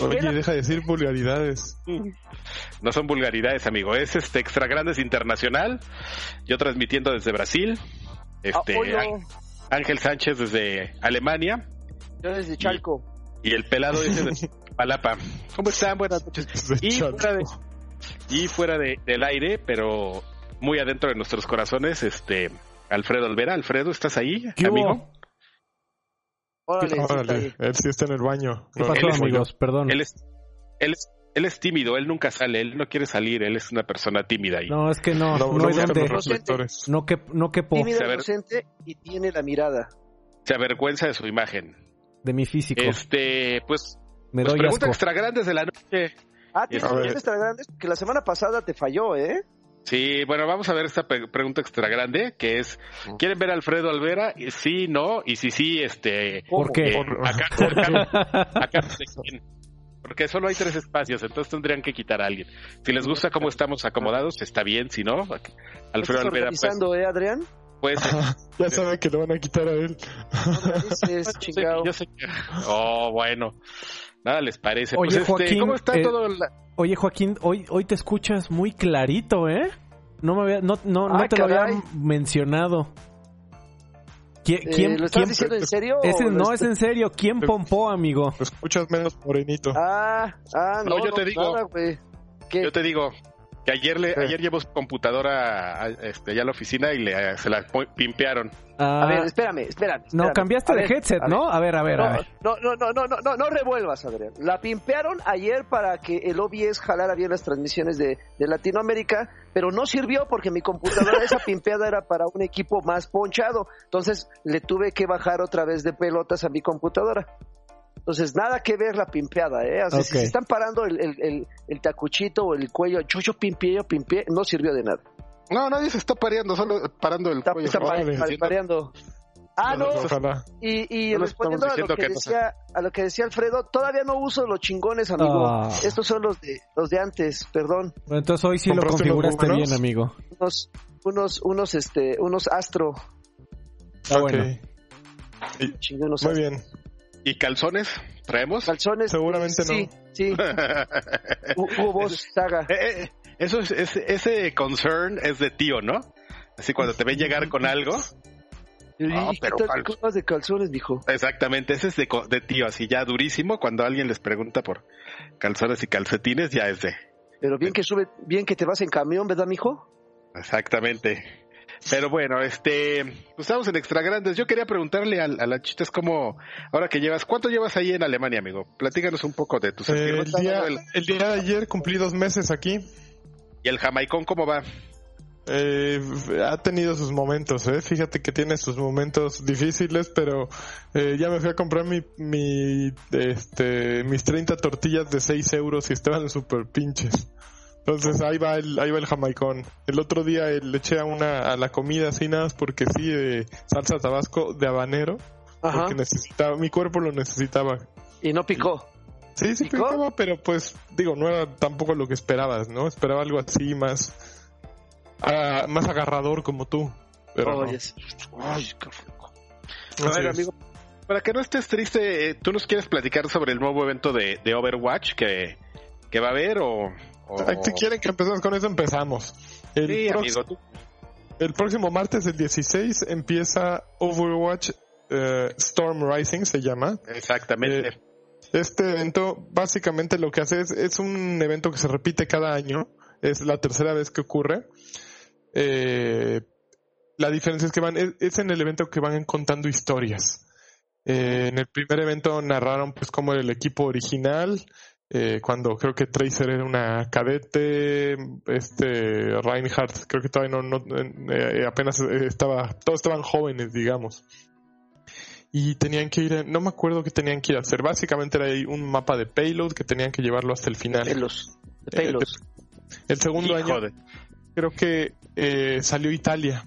Oye, deja de decir vulgaridades. No son vulgaridades, amigo. Es este Extra Grandes Internacional. Yo transmitiendo desde Brasil. Este Ángel Sánchez desde Alemania. Yo desde Chalco. Y el pelado ese de Palapa. ¿Cómo están? Buenas noches. Y fuera, de, y fuera de, del aire, pero muy adentro de nuestros corazones, este Alfredo Olvera. Alfredo, ¿estás ahí, amigo? Órale, él sí está en el baño. ¿Qué pasó, amigos? Perdón. Él es, él, es, él es tímido, él nunca sale, él no quiere salir, él es una persona tímida ahí. No, es que no, no, no, hay No, que, no que Tímido, inocente y tiene la mirada. Se avergüenza de su imagen. De mi físico. Este, pues, Me pues pregunta extra grandes de la noche. Ah, tienes extra grandes que la semana pasada te falló, ¿eh? Sí, bueno, vamos a ver esta pregunta extra grande, que es, ¿quieren ver a Alfredo Alvera? Sí, no, y si sí, este... ¿Por qué? Eh, acá, acá, porque solo hay tres espacios, entonces tendrían que quitar a alguien. Si les gusta cómo estamos acomodados, está bien, si no, Alfredo Alvera... Pues, eh, Adrián? Pues... ya saben que lo van a quitar a él. yo sé que... Oh, bueno. Nada les parece. Oye, pues, este, Joaquín, ¿cómo está eh, todo? Oye, Joaquín, hoy, hoy te escuchas muy clarito, ¿eh? No me había, no, no, no te lo había mencionado. ¿Quién, eh, quién, ¿Lo estás diciendo en serio? no, es en serio. ¿Quién pompó, amigo? Lo escuchas menos morenito. Ah, ah, no, yo te digo. yo te digo, que ayer le, ayer llevo su computadora a, este, allá a la oficina y le, se la pimpearon. a ver, espérame, espérame. No, cambiaste de headset, ¿no? A ver, a ver, no, a ver. No, no, no, no, no, no, revuelvas, Adrián. La pimpearon ayer para que el OBS jalara bien las transmisiones de, de Latinoamérica, pero no sirvió porque mi computadora, esa pimpeada era para un equipo más ponchado. Entonces le tuve que bajar otra vez de pelotas a mi computadora. Entonces, nada que ver la pimpeada, ¿eh? Sea, si están parando el, el, el, tacuchito o el cuello, yo, yo pimpié, yo pimpié, no sirvió de nada. No, nadie se está pareando, solo parando el cuello. Está pareando. Ah, no. Y, y respondiendo a lo, que decía, a lo que decía Alfredo, todavía no uso los chingones, amigo. Ah. Estos son los de los de antes, perdón. Bueno, entonces hoy sí lo configuraste bien, amigo. Unos, unos, unos, este, unos Astro. Ah, bueno. Muy bien. ¿Y calzones? ¿Traemos? Calzones. Seguramente no. Sí, sí. Hubo saga. Eh, eh, eso es, ese concern es de tío, ¿no? Así cuando te ven llegar con algo. Ah, pero ¿qué de calzones, mijo? Exactamente, ese es de, de, tío, así ya durísimo. Cuando alguien les pregunta por calzones y calcetines, ya es de. Pero bien que sube, bien que te vas en camión, ¿verdad, mijo? Exactamente. Pero bueno, este, pues estamos en extra grandes. Yo quería preguntarle a, a la es como, ahora que llevas, ¿cuánto llevas ahí en Alemania, amigo? Platícanos un poco de tus eh, el, día, el... día de ayer cumplí dos meses aquí. ¿Y el jamaicón cómo va? Eh, ha tenido sus momentos, ¿eh? Fíjate que tiene sus momentos difíciles, pero eh, ya me fui a comprar mi, mi, este, mis 30 tortillas de 6 euros y estaban súper pinches. Entonces ahí va el, ahí va el jamaicón. El otro día le eché a una, a la comida así nada porque sí, de salsa tabasco de habanero. Porque necesitaba, mi cuerpo lo necesitaba. ¿Y no picó? Sí, sí picaba, pero pues, digo, no era tampoco lo que esperabas, ¿no? Esperaba algo así más, ah, más agarrador como tú. Pero Ay, qué A ver, amigo, para que no estés triste, eh, ¿tú nos quieres platicar sobre el nuevo evento de, de Overwatch que, que va a haber o...? Si quieren que empecemos con eso, empezamos. El, el próximo martes, el 16, empieza Overwatch eh, Storm Rising, se llama. Exactamente. Eh, este evento, básicamente lo que hace es, es un evento que se repite cada año. Es la tercera vez que ocurre. Eh, la diferencia es que van, es, en el evento que van contando historias. en el primer evento narraron pues como el equipo original, eh, cuando creo que Tracer era una cadete, este Reinhardt creo que todavía no, eh, apenas estaba, todos estaban jóvenes, digamos. Y tenían que ir, no me acuerdo qué tenían que ir a hacer, básicamente era un mapa de payload que tenían que llevarlo hasta el final. De eh, el segundo año creo que salió Italia,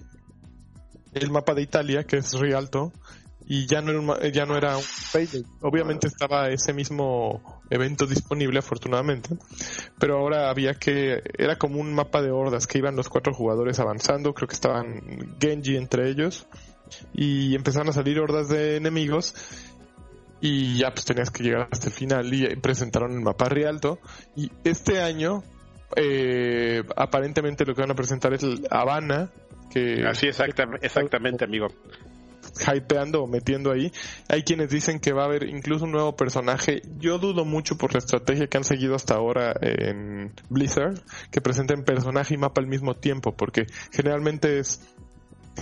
el mapa de Italia, que es Rialto, y ya no era un, ya no era un payload. Obviamente estaba ese mismo evento disponible, afortunadamente, pero ahora había que, era como un mapa de hordas que iban los cuatro jugadores avanzando, creo que estaban Genji entre ellos, y empezaron a salir hordas de enemigos y ya pues tenías que llegar hasta el final y presentaron el mapa Rialto y este año eh, aparentemente lo que van a presentar es Habana que así exactamente amigo hypeando o metiendo ahí. Hay quienes dicen que va a haber incluso un nuevo personaje. Yo dudo mucho por la estrategia que han seguido hasta ahora en Blizzard, que presenten personaje y mapa al mismo tiempo, porque generalmente es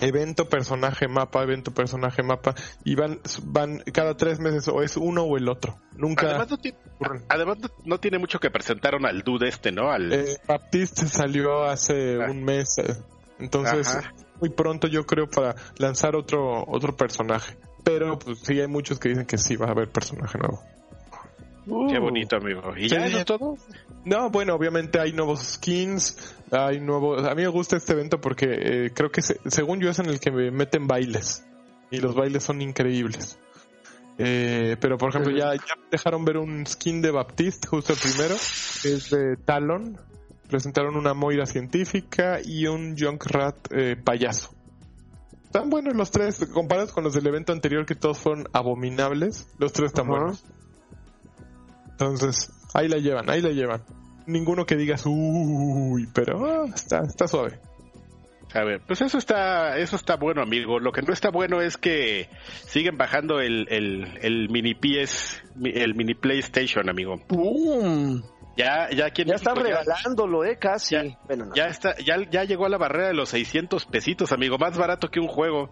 evento, personaje, mapa, evento, personaje, mapa, y van, van cada tres meses o es uno o el otro. Nunca. Además, no, tiene mucho que presentaron al dude este, ¿no? Al... Eh, Baptiste salió hace ah. un mes, eh, entonces muy pronto yo creo para lanzar otro otro personaje. Pero pues sí hay muchos que dicen que sí va a haber personaje nuevo. Qué uh. bonito, amigo. ¿Y ya eso todo? No, bueno, obviamente hay nuevos skins, hay nuevos... A mí me gusta este evento porque eh, creo que según yo es en el que me meten bailes. Y los bailes son increíbles. Eh, pero por ejemplo ya, ya dejaron ver un skin de Baptiste, justo el primero, es de Talon. Presentaron una Moira científica y un Junkrat eh, payaso. Están buenos los tres, comparados con los del evento anterior que todos fueron abominables, los tres están buenos. Entonces, ahí la llevan, ahí la llevan. Ninguno que digas, uy, pero ah, está, está suave. A ver, pues eso está, eso está bueno, amigo. Lo que no está bueno es que siguen bajando el, el, mini PS, el mini PlayStation, amigo. Ya, ya, aquí ya están regalándolo, eh, casi. Ya, está, ya, ya llegó a la barrera de los 600 pesitos, amigo, más barato que un juego.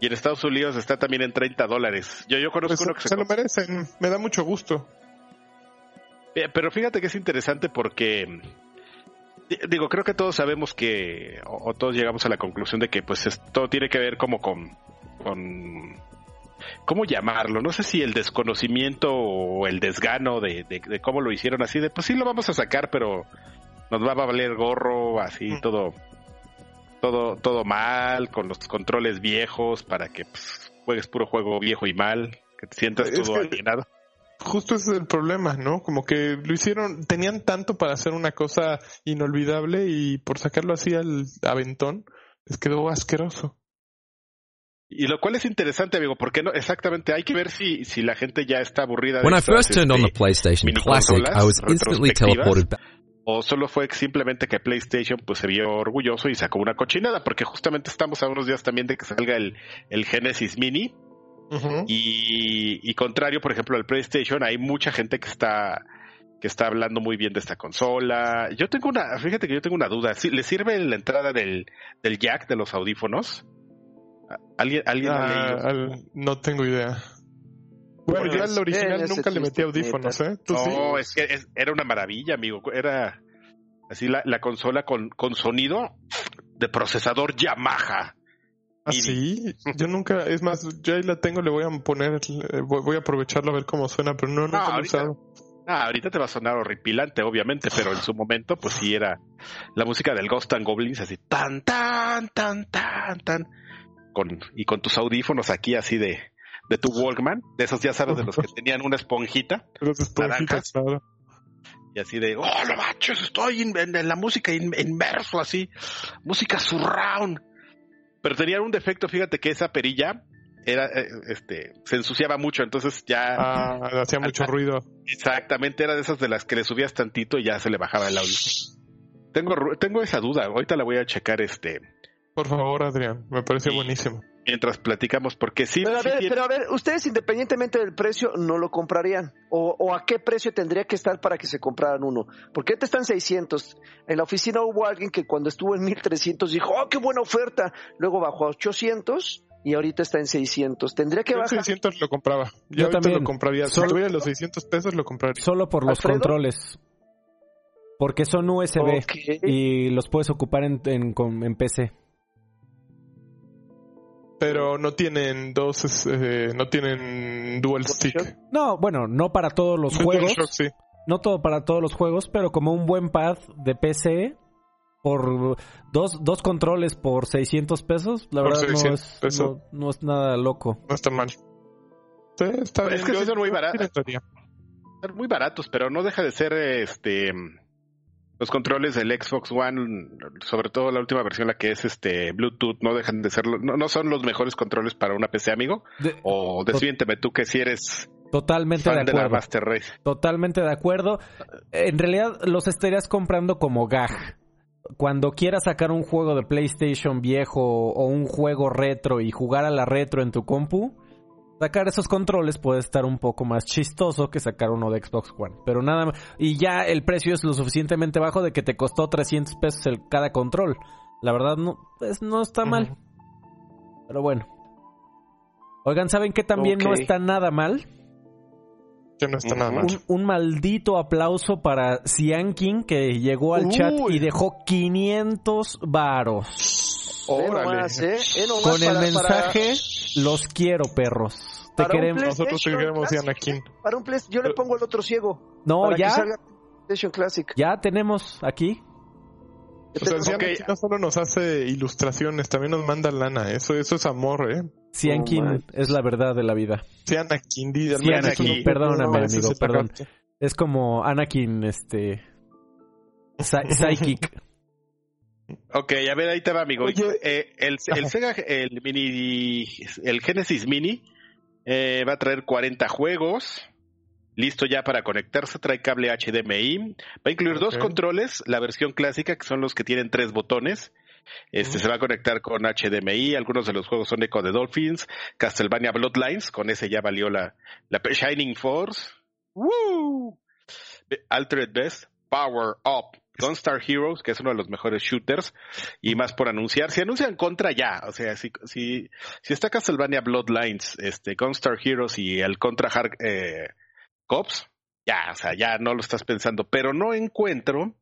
Y en Estados Unidos está también en 30 dólares. Yo, yo conozco pues uno que se, se lo merecen, me da mucho gusto. Eh, pero fíjate que es interesante porque digo, creo que todos sabemos que, o, todos llegamos a la conclusión de que pues todo tiene que ver como con, con, ¿cómo llamarlo? No sé si el desconocimiento o el desgano de, de, cómo lo hicieron así, de pues sí lo vamos a sacar, pero nos va a valer gorro, así mm. todo, todo, todo mal, con los controles viejos para que pues, juegues puro juego viejo y mal, que te sientas todo alienado justo ese es el problema, ¿no? Como que lo hicieron, tenían tanto para hacer una cosa inolvidable y por sacarlo así al aventón, les quedó asqueroso. Y lo cual es interesante, amigo, porque no exactamente hay que ver si, si la gente ya está aburrida. When I first turned on the este, PlayStation Classic, I was instantly teleported back. O solo fue simplemente que PlayStation pues se vio orgulloso y sacó una cochinada, porque justamente estamos a unos días también de que salga el, el Genesis Mini, y, contrario, por ejemplo, al PlayStation, hay mucha gente que está que está hablando muy bien de esta consola. Yo tengo una, fíjate que yo tengo una duda. ¿Le sirve la entrada del, del jack de los audífonos? ¿Alguien, alguien ah, No tengo idea. Bueno, yo al original nunca le metí audífonos, ¿eh? no, es que era una maravilla, amigo. Era así la, la consola con, con sonido de procesador Yamaha. ¿Ah, sí? Yo nunca, es más, yo ahí la tengo, le voy a poner, eh, voy a aprovecharlo a ver cómo suena, pero no, no, he usado. Ah, ahorita te va a sonar horripilante, obviamente, pero en su momento, pues sí era la música del Ghost and Goblins, así tan, tan, tan, tan, tan, con, y con tus audífonos aquí así de, de tu Walkman, de esos ya sabes, de los que tenían una esponjita. Los esponjitas, claro. Y así de, oh, no manches, estoy en, la música inmerso, así, música surround. Pero tenía un defecto, fíjate que esa perilla era, eh, este, se ensuciaba mucho, entonces ya... Ah, hacía mucho ruido. Exactamente, era de esas de las que le subías tantito y ya se le bajaba el audio. Tengo, tengo esa duda, ahorita la voy a checar, este... Por favor, Adrián, me parece buenísimo. Mientras platicamos, porque sí... Pero a, ver, pero a ver, ustedes independientemente del precio, ¿no lo comprarían? ¿O, ¿O, a qué precio tendría que estar para que se compraran uno? Porque te están 600. En la oficina hubo alguien que cuando estuvo en 1300 dijo, ¡oh, qué buena oferta! Luego bajó a 800 y ahorita está en 600. Tendría que bajar. 600 lo compraba. Yo, también lo compraría. Si tuviera los 600 pesos lo compraría. Solo por los controles. Porque son USB y los puedes ocupar en, en, en PC pero no tienen dos, eh, no tienen dual stick. No, bueno, no para todos los juegos. No todo para todos los juegos, pero como un buen pad de PC por dos, dos controles por 600 pesos, la verdad no es, no, es, nada loco. No está mal. está bien. Es que son muy baratos. Son muy baratos, pero no deja de ser este los controles del Xbox One, sobre todo la última versión, la que es este Bluetooth, no dejan de ser, no, no son los mejores controles para una PC, amigo. o desmiénteme tú que si eres Totalmente de acuerdo. Master Race. Totalmente de acuerdo. En realidad los estarías comprando como gag. Cuando quieras sacar un juego de PlayStation viejo o un juego retro y jugar a la retro en tu compu, sacar esos controles puede estar un poco más chistoso que sacar uno de Xbox One. Pero nada más. Y ya el precio es lo suficientemente bajo de que te costó 300 pesos el, cada control. La verdad, no, pues, no está mal. Pero bueno. Oigan, ¿saben qué también no está nada mal? Que no está nada mal. Un, maldito aplauso para King que llegó al chat y dejó 500 varos. Órale. ¿eh? Con el mensaje los quiero, perros. Te queremos. Nosotros te queremos, Anakin. Para un play, yo le pongo el otro ciego. No, ya. Classic. Ya tenemos aquí. O sea, no solo nos hace ilustraciones, también nos manda lana. Eso, eso es amor, ¿eh? Ciankin es la verdad de la vida. Sí, Anakin. Perdóname, amigo, perdón. Es como Anakin, este... Psychic. Ok, a ver, ahí te va, amigo. Eh, el, Sega, el mini, el Genesis Mini eh, va a traer 40 juegos. Listo ya para conectarse, trae cable HDMI. Va a incluir dos controles, la versión clásica, que son los que tienen tres botones. Este se va a conectar con HDMI. Algunos de los juegos son Echo de Dolphins, Castlevania Bloodlines, con ese ya valió la, la Shining Force. Woo! Altered Best, Power Up, Gunstar Heroes, que es uno de los mejores shooters, y más por anunciar. Si anuncian contra ya, o sea, si, si, si está Castlevania Bloodlines, este, Gunstar Heroes y el contra Hard eh, Cops, ya, o sea, ya no lo estás pensando, pero no encuentro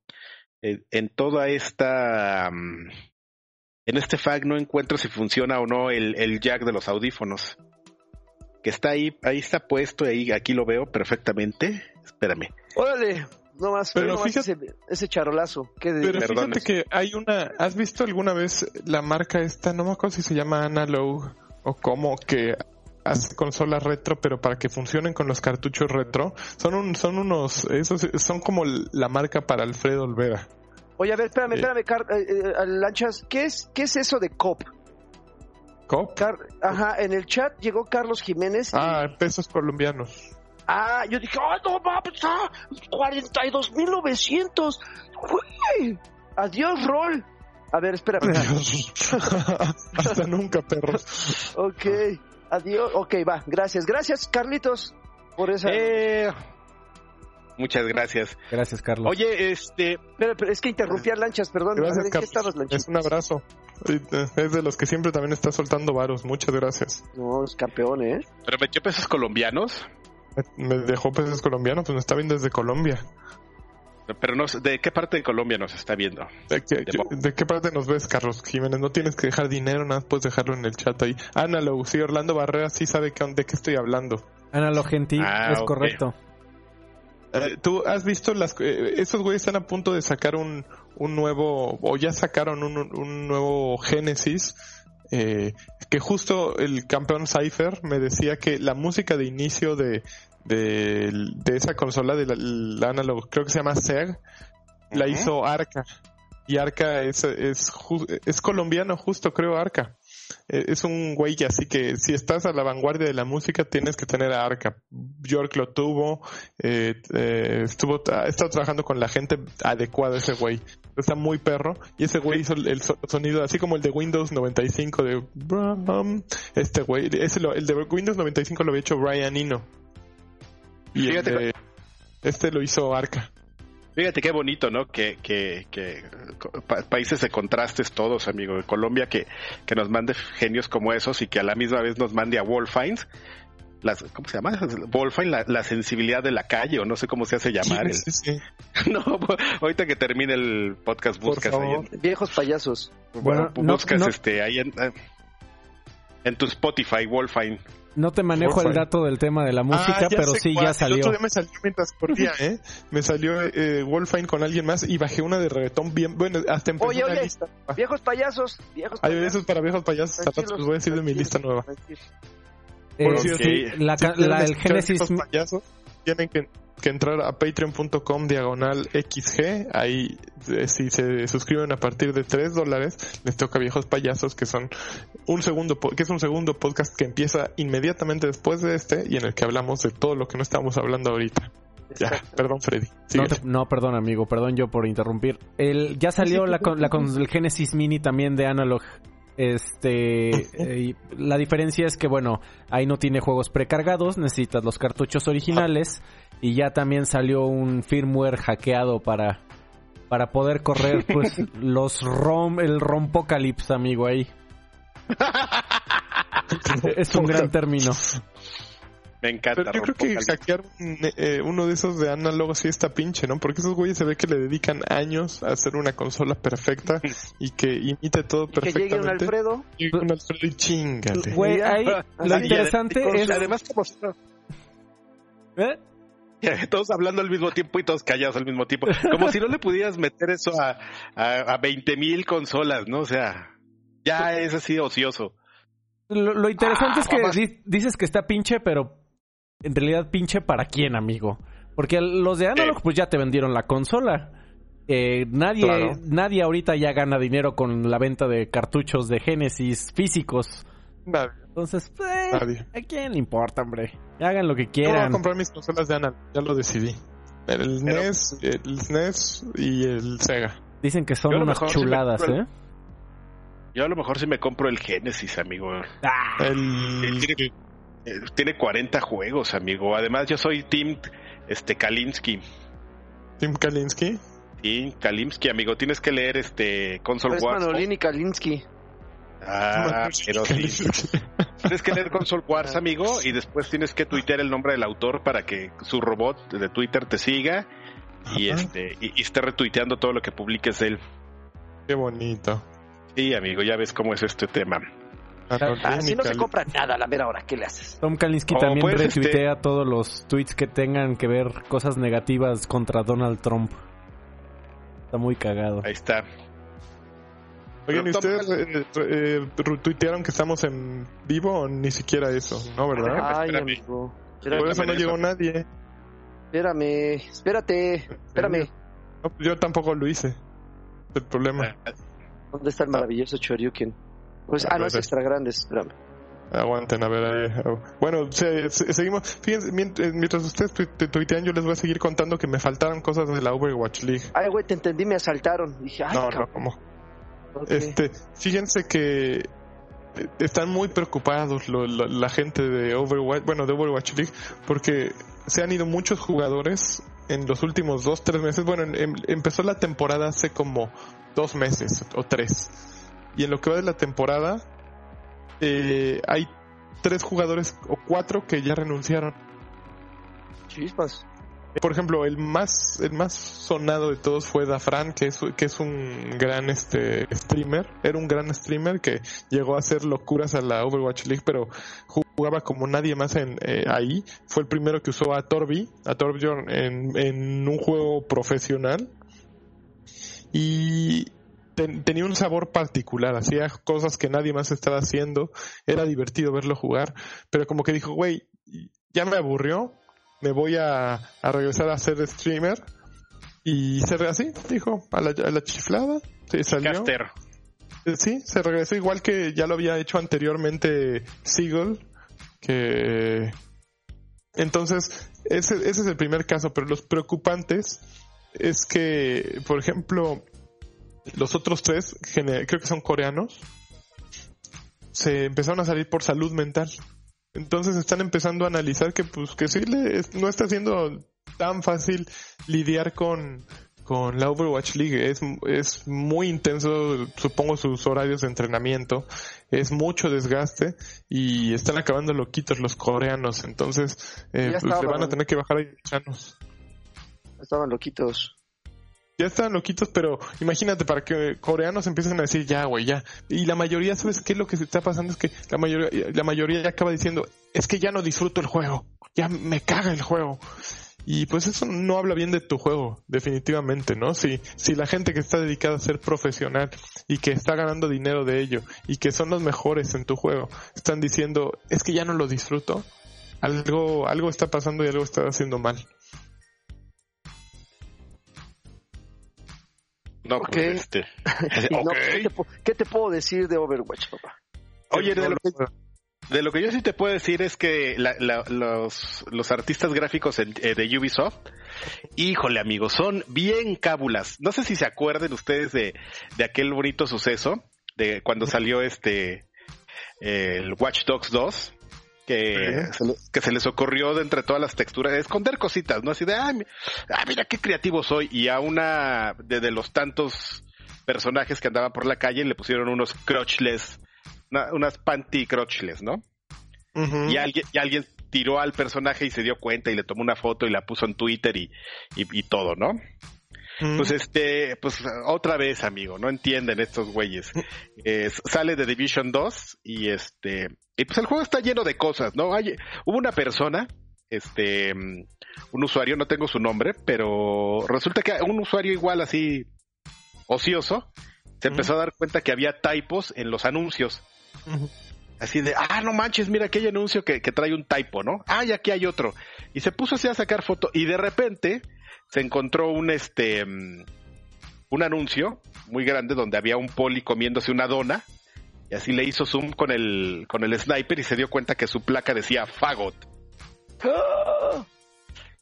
eh, en toda esta, mm, en este FAQ no encuentro si funciona o no el, el jack de los audífonos. Que está ahí, ahí está puesto, ahí, aquí lo veo perfectamente. Espérame. Órale, no más, pero fíjate, ese, charolazo. pero fíjate que hay una, ¿has visto alguna vez la marca esta? No me acuerdo si se llama Analog o cómo, que hace consolas retro, pero para que funcionen con los cartuchos retro, son un, son unos, esos son como la marca para Alfredo Olvera. Oye, a ver, espérame, espérame, eh, eh, Lanchas, ¿qué es, qué es eso de COP? ¿COP? Ajá, en el chat llegó Carlos Jiménez. Ah, pesos colombianos. Ah, yo dije, ¡ay, no mames! ¡Ah! ¡42.900! ¡Güey! ¡Adiós, Rol! A ver, espera. Adiós. Hasta nunca, perros. ok, adiós. Ok, va, gracias. Gracias, Carlitos, por esa. Eh, muchas gracias. Gracias, Carlos. Oye, este. Pero, es que interrumpí a Lanchas, perdón. Gracias. Es un abrazo. Es de los que siempre también está soltando varos. Muchas gracias. No, es campeón, ¿eh? ¿Pero metió pesos colombianos? Me dejó peces colombianos, pues me está viendo desde Colombia. Pero no, ¿de qué parte de Colombia nos está viendo? ¿De qué, parte nos ves, Carlos Jiménez? No tienes que dejar dinero, nada puedes dejarlo en el chat ahí. Analog, sí, Orlando Barrera sí sabe de qué estoy hablando. Analog Gentil, ah, es correcto. Eh, ¿Tú has visto las... Eh, esos güeyes están a punto de sacar un, un nuevo... o ya sacaron un, un nuevo Génesis eh, que justo el campeón Cypher me decía que la música de inicio de, de, esa consola de la, analog, creo que se llama SEG, la hizo Arca. Y Arca es, es, es colombiano, justo creo Arca. Eh, es un güey así que si estás a la vanguardia de la música tienes que tener a Arca. York lo tuvo, eh, eh, estuvo, ha estado trabajando con la gente adecuada ese güey. Está muy perro y ese güey hizo el, sonido así como el de Windows 95 de este güey, ese el de Windows 95 lo había hecho Brian Eno. Y este lo hizo Arca. Fíjate qué bonito, ¿no? Que, que, que países de contrastes todos, amigo. Colombia que, que nos mande genios como esos y que a la misma vez nos mande a Wolfines. Las, ¿Cómo se llama? Wolfine, la, la, sensibilidad de la calle, o no sé cómo se hace llamar. Sí, sí, no, ahorita que termine el podcast, buscas ahí. Viejos payasos. Bueno, buscas este ahí en, en tu Spotify, Wolfine. No te manejo el dato del tema de la música, ah, pero sí ya salió. El otro día me salió mientras corría, ¿eh? Me salió eh, Wolfine con alguien más y bajé una de reggaetón bien. Bueno, hasta empecé oye, oye, lista. Viejos payasos. Viejos Hay besos para viejos payasos. Hasta los voy a decir de mi lista nueva. Eh, Por cierto, la, el Génesis. Payasos, tienen que, que entrar a patreon.com diagonal XG. Ahí, eh, si se suscriben a partir de 3 dólares, les toca Viejos Payasos, que son un segundo, que es un segundo podcast que empieza inmediatamente después de este y en el que hablamos de todo lo que no estamos hablando ahorita. Ya, perdón, Freddy. No, perdón, amigo, perdón yo por interrumpir. El, ya salió la, la, con el Genesis Mini también de Analog este, eh, la diferencia es que, bueno, ahí no tiene juegos precargados, necesitas los cartuchos originales y ya también salió un firmware hackeado para, para poder correr, pues, los ROM, el rompocalypse, amigo, ahí. es un gran término. Me encanta. Pero yo creo que hackear eh, uno de esos de análogo sí está pinche, ¿no? Porque esos güeyes se ve que le dedican años a hacer una consola perfecta y que imite todo perfectamente. Que llegue un Alfredo. Un y chingate. Güey, ahí lo interesante es... Además, como... ¿Eh? Todos hablando al mismo tiempo y todos callados al mismo tiempo. Como si no le pudieras meter eso a, a, a 20 mil consolas, ¿no? O sea, ya es así ocioso. Lo, interesante es que dices que está pinche, pero en realidad pinche para quién, amigo. Porque los de Analog, pues ya te vendieron la consola. Eh, nadie, nadie ahorita ya gana dinero con la venta de cartuchos de Genesis físicos. Nadie. Entonces, pues, ¿a quién le importa, hombre? Hagan lo que quieran. Yo voy a comprar mis consolas de Analog, ya lo decidí. El NES, el SNES y el Sega. Dicen que son unas chuladas, ¿eh? Yo a lo mejor sí me compro el Genesis, amigo. Ah. el... Eh, tiene 40 juegos, amigo. Además, yo soy Team este, Kalinsky. ¿Team Kalinsky? Sí, Kalinsky, amigo. Tienes que leer este Console Wars. Manolini Kalinsky. Ah, pero sí. tienes que leer Console Wars, amigo, y después tienes que tuitear el nombre del autor para que su robot de Twitter te siga y este y, esté retuiteando todo lo que publiques de él. Qué bonito. Sí, amigo, ya ves cómo es este tema. Así no se compra nada a la mera hora. ¿Qué le haces? Tom Kalinski también pues, retuitea este- todos los tweets que tengan que ver cosas negativas contra Donald Trump. Está muy cagado. Ahí está. Oigan, ¿y ustedes eh, eh, tuitearon que estamos en vivo o ni siquiera eso? ¿No, verdad? Ay, amigo. Por eso no llegó nadie. Espérame, espérate, espérame. No, yo tampoco lo hice. El problema. ¿Dónde está el maravilloso Choryuken? Pues, ah, no, es extra grande, espérame. Aguanten, a ver ahí. Bueno, seguimos. Fíjense, eh, mientras ustedes tuitean, yo les voy a seguir contando que me faltaron cosas de la Overwatch League. Ay, güey, te entendí, me asaltaron. Dije, ay, no, no, ¿cómo? Este, fíjense que eh, están muy preocupados la, gente de Overwatch, bueno, de Overwatch League, porque se han ido muchos jugadores en los últimos dos, tres meses. Bueno, em, empezó la temporada hace como dos meses o tres y en lo que va de la temporada, eh, hay tres jugadores o cuatro que ya renunciaron. Chispas. Por ejemplo, el más el más sonado de todos fue Dafran, que es que es un gran este streamer, era un gran streamer que llegó a hacer locuras a la Overwatch League, pero jugaba como nadie más en eh, ahí. Fue el primero que usó a Torbi, a Torbjorn en, en un juego profesional. Y tenía un sabor particular, hacía cosas que nadie más estaba haciendo, era divertido verlo jugar, pero como que dijo, güey, ya me aburrió, me voy a, regresar a ser streamer. Y se así, dijo, a la, chiflada, se salió. Eh, sí, se regresó igual que ya lo había hecho anteriormente Seagull, que... Entonces, ese, ese es el primer caso, pero los preocupantes es que, por ejemplo, los otros tres, creo que son coreanos, se empezaron a salir por salud mental. Entonces están empezando a analizar que pues que sí le, no está siendo tan fácil lidiar con, con la Overwatch League. Es, es muy intenso, supongo, sus horarios de entrenamiento. Es mucho desgaste y están acabando loquitos los coreanos. Entonces, eh, pues, van a tener que bajar ahí Estaban loquitos ya están loquitos, pero imagínate para que coreanos empiecen a decir ya, güey, ya. Y la mayoría, ¿sabes qué? Lo que se está pasando es que la mayoría, la mayoría ya acaba diciendo, es que ya no disfruto el juego, ya me caga el juego. Y pues eso no habla bien de tu juego, definitivamente, ¿no? Si, si la gente que está dedicada a ser profesional y que está ganando dinero de ello y que son los mejores en tu juego, están diciendo, es que ya no lo disfruto, algo, algo está pasando y algo está haciendo mal. No, pues este. ¿qué, te, puedo decir de Overwatch, papá? Oye, de lo, que, de lo que yo sí te puedo decir es que los, los artistas gráficos eh, de Ubisoft, híjole amigos, son bien cábulas. No sé si se acuerden ustedes de, de aquel bonito suceso de cuando salió este el Watch Dogs 2 que, se, que se les ocurrió de entre todas las texturas esconder cositas, ¿no? Así de, ah, mira qué creativo soy. Y a una de, los tantos personajes que andaban por la calle le pusieron unos crotchless, unas panty crotchless, ¿no? y, alguien, y alguien tiró al personaje y se dio cuenta y le tomó una foto y la puso en Twitter y, y todo, ¿no? Pues este, pues otra vez, amigo, no entienden estos güeyes. sale de Division 2 y este, y pues el juego está lleno de cosas, ¿no? Hay, hubo una persona, este, un usuario, no tengo su nombre, pero resulta que un usuario igual así ocioso se empezó a dar cuenta que había typos en los anuncios. Así de, ah, no manches, mira aquel anuncio que, que trae un typo, ¿no? Ah, y aquí hay otro. Y se puso así a sacar foto y de repente se encontró un este mm, un anuncio muy grande donde había un poli comiéndose una dona y así le hizo zoom con el con el sniper y se dio cuenta que su placa decía fagot.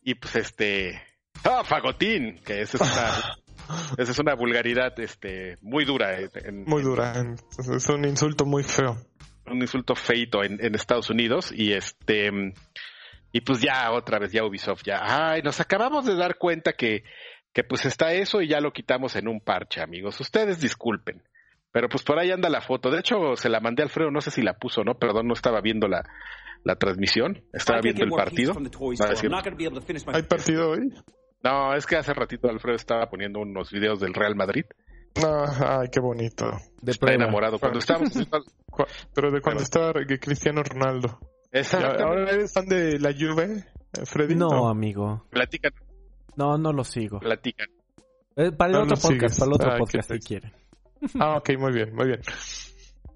Y pues este ah fagotín, que esa es una esa es una vulgaridad este muy dura muy dura, es un insulto muy feo. Un insulto feito en, en Estados Unidos y este y pues ya otra vez, ya Ubisoft, ya, ay, nos acabamos de dar cuenta que, que pues está eso y ya lo quitamos en un parche, amigos. Ustedes disculpen. Pero pues por ahí anda la foto. De hecho, se la mandé a Alfredo, no sé si la puso, ¿no? Perdón, no estaba viendo la, la transmisión. Estaba viendo el partido. ¿Hay partido hoy? No, es que hace ratito Alfredo estaba poniendo unos videos del Real Madrid. ay, qué bonito. De Está enamorado. Cuando estábamos... Pero de cuando estaba Cristiano Ronaldo. ¿Ahora eres fan de la Juve, Freddy? No, amigo. Platican. No, no lo sigo. Platican. Eh, para el otro podcast, para el otro ah, podcast, si quieren. Ah, ok, muy bien, muy bien.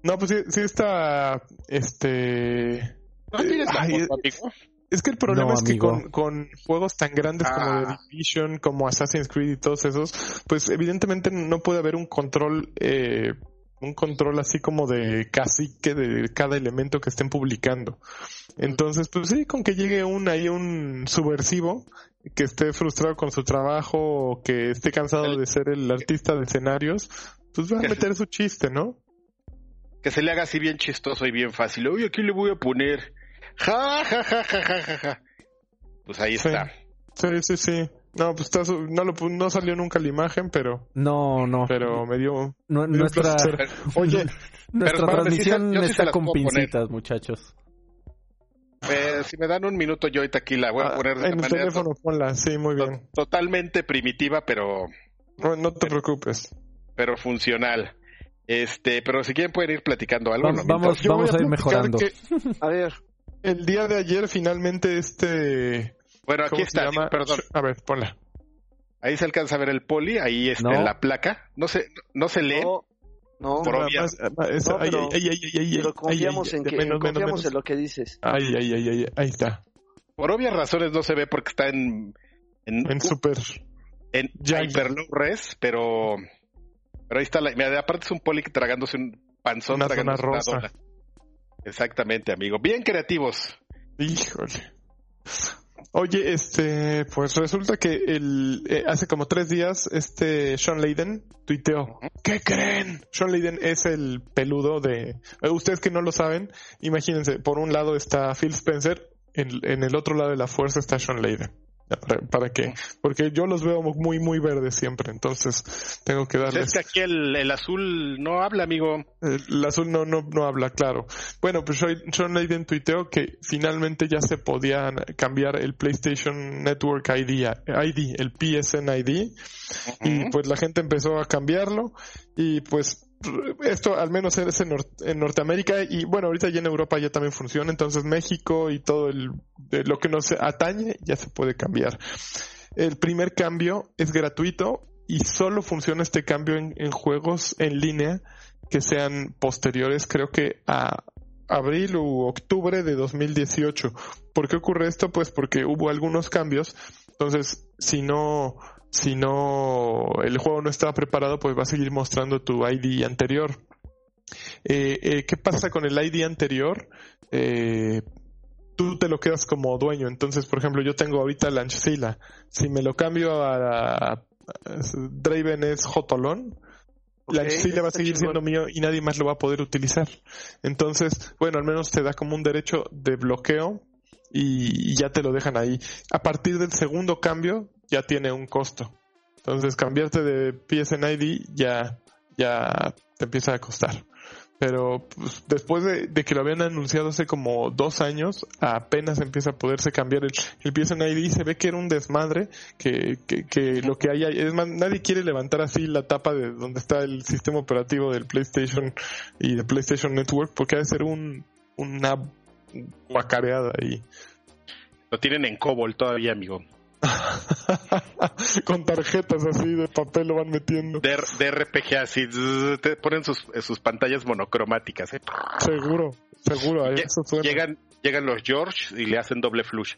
No, pues sí, está, este... ¿No tienes Es que el problema es que con, con, juegos tan grandes como The ah. Division, como Assassin's Creed y todos esos, pues evidentemente no puede haber un control eh, un control así como de cacique de cada elemento que estén publicando. Entonces, pues sí, con que llegue un ahí un subversivo que esté frustrado con su trabajo o que esté cansado de ser el artista de escenarios, pues va a meter su chiste, ¿no? Que se le haga así bien chistoso y bien fácil. Oye, aquí le voy a poner ja ja ja ja ja ja. ja. Pues ahí está. Sí, sí, sí. No, pues no, lo, no salió nunca la imagen, pero. No, no. Pero me dio. nuestra. Oye, nuestra transmisión está con pincitas, muchachos. Eh, si me dan un minuto, yo ahorita aquí la voy a ah, poner de En el teléfono ponla, sí, muy bien. Totalmente primitiva, pero. No, no te preocupes. Pero funcional. Este, pero si quieren pueden ir platicando algo. Vamos, vamos, vamos a, ir mejorando. a ver. El día de ayer finalmente este bueno, aquí está, perdón. A ver, ponla. Ahí se alcanza a ver el poli, ahí está en la placa. No se, no se lee. No, no, por obvias. pero, confiamos en que confiamos en lo que dices. Ahí, ahí, ahí, ahí, ahí está. Por obvias razones no se ve porque está en en, en super en hyper low res, pero pero ahí está la, mira, aparte es un poli tragándose un panzón una tragándose rosa. Una Exactamente, amigo. Bien creativos. Híjole. Oye, este, pues resulta que el, eh, hace como tres días este Sean Layden tuiteó, ¿qué creen? Sean Layden es el peludo de, eh, ustedes que no lo saben, imagínense, por un lado está Phil Spencer, en, en el otro lado de la fuerza está Sean Layden. ¿Para, qué? Porque yo los veo muy, muy verdes siempre, entonces tengo que darles... Es que aquí el, azul no habla, amigo. El, azul no, no, no habla, claro. Bueno, pues Sean Layden tuiteó que finalmente ya se podía cambiar el PlayStation Network ID, ID el PSN ID, y pues la gente empezó a cambiarlo, y pues esto al menos es en, Norteamérica y bueno, ahorita ya en Europa ya también funciona, entonces México y todo el, lo que nos atañe ya se puede cambiar. El primer cambio es gratuito y solo funciona este cambio en, en juegos en línea que sean posteriores, creo que a abril u octubre de 2018. ¿Por qué ocurre esto? Pues porque hubo algunos cambios. Entonces, si no si no el juego no estaba preparado, pues va a seguir mostrando tu ID anterior. Eh, eh, ¿Qué pasa con el ID anterior? Eh, tú te lo quedas como dueño. Entonces, por ejemplo, yo tengo ahorita Lanchzilla. Si me lo cambio a, Draven es Jotolón, la va a seguir siendo mío y nadie más lo va a poder utilizar. Entonces, bueno, al menos te da como un derecho de bloqueo y, ya te lo dejan ahí. A partir del segundo cambio ya tiene un costo. Entonces, cambiarte de PSN ID ya, ya te empieza a costar. Pero pues, después de, que lo habían anunciado hace como dos años, apenas empieza a poderse cambiar el, el PSN ID. Se ve que era un desmadre, que, que, lo que hay, es más, nadie quiere levantar así la tapa de donde está el sistema operativo del PlayStation y de PlayStation Network, porque ha de ser un, una guacareada ahí. Lo tienen en COBOL todavía, amigo. Con tarjetas así de papel lo van metiendo. De, RPG así, te ponen sus, sus pantallas monocromáticas. ¿eh? Seguro, seguro. Llegan, llegan los George y le hacen doble flush.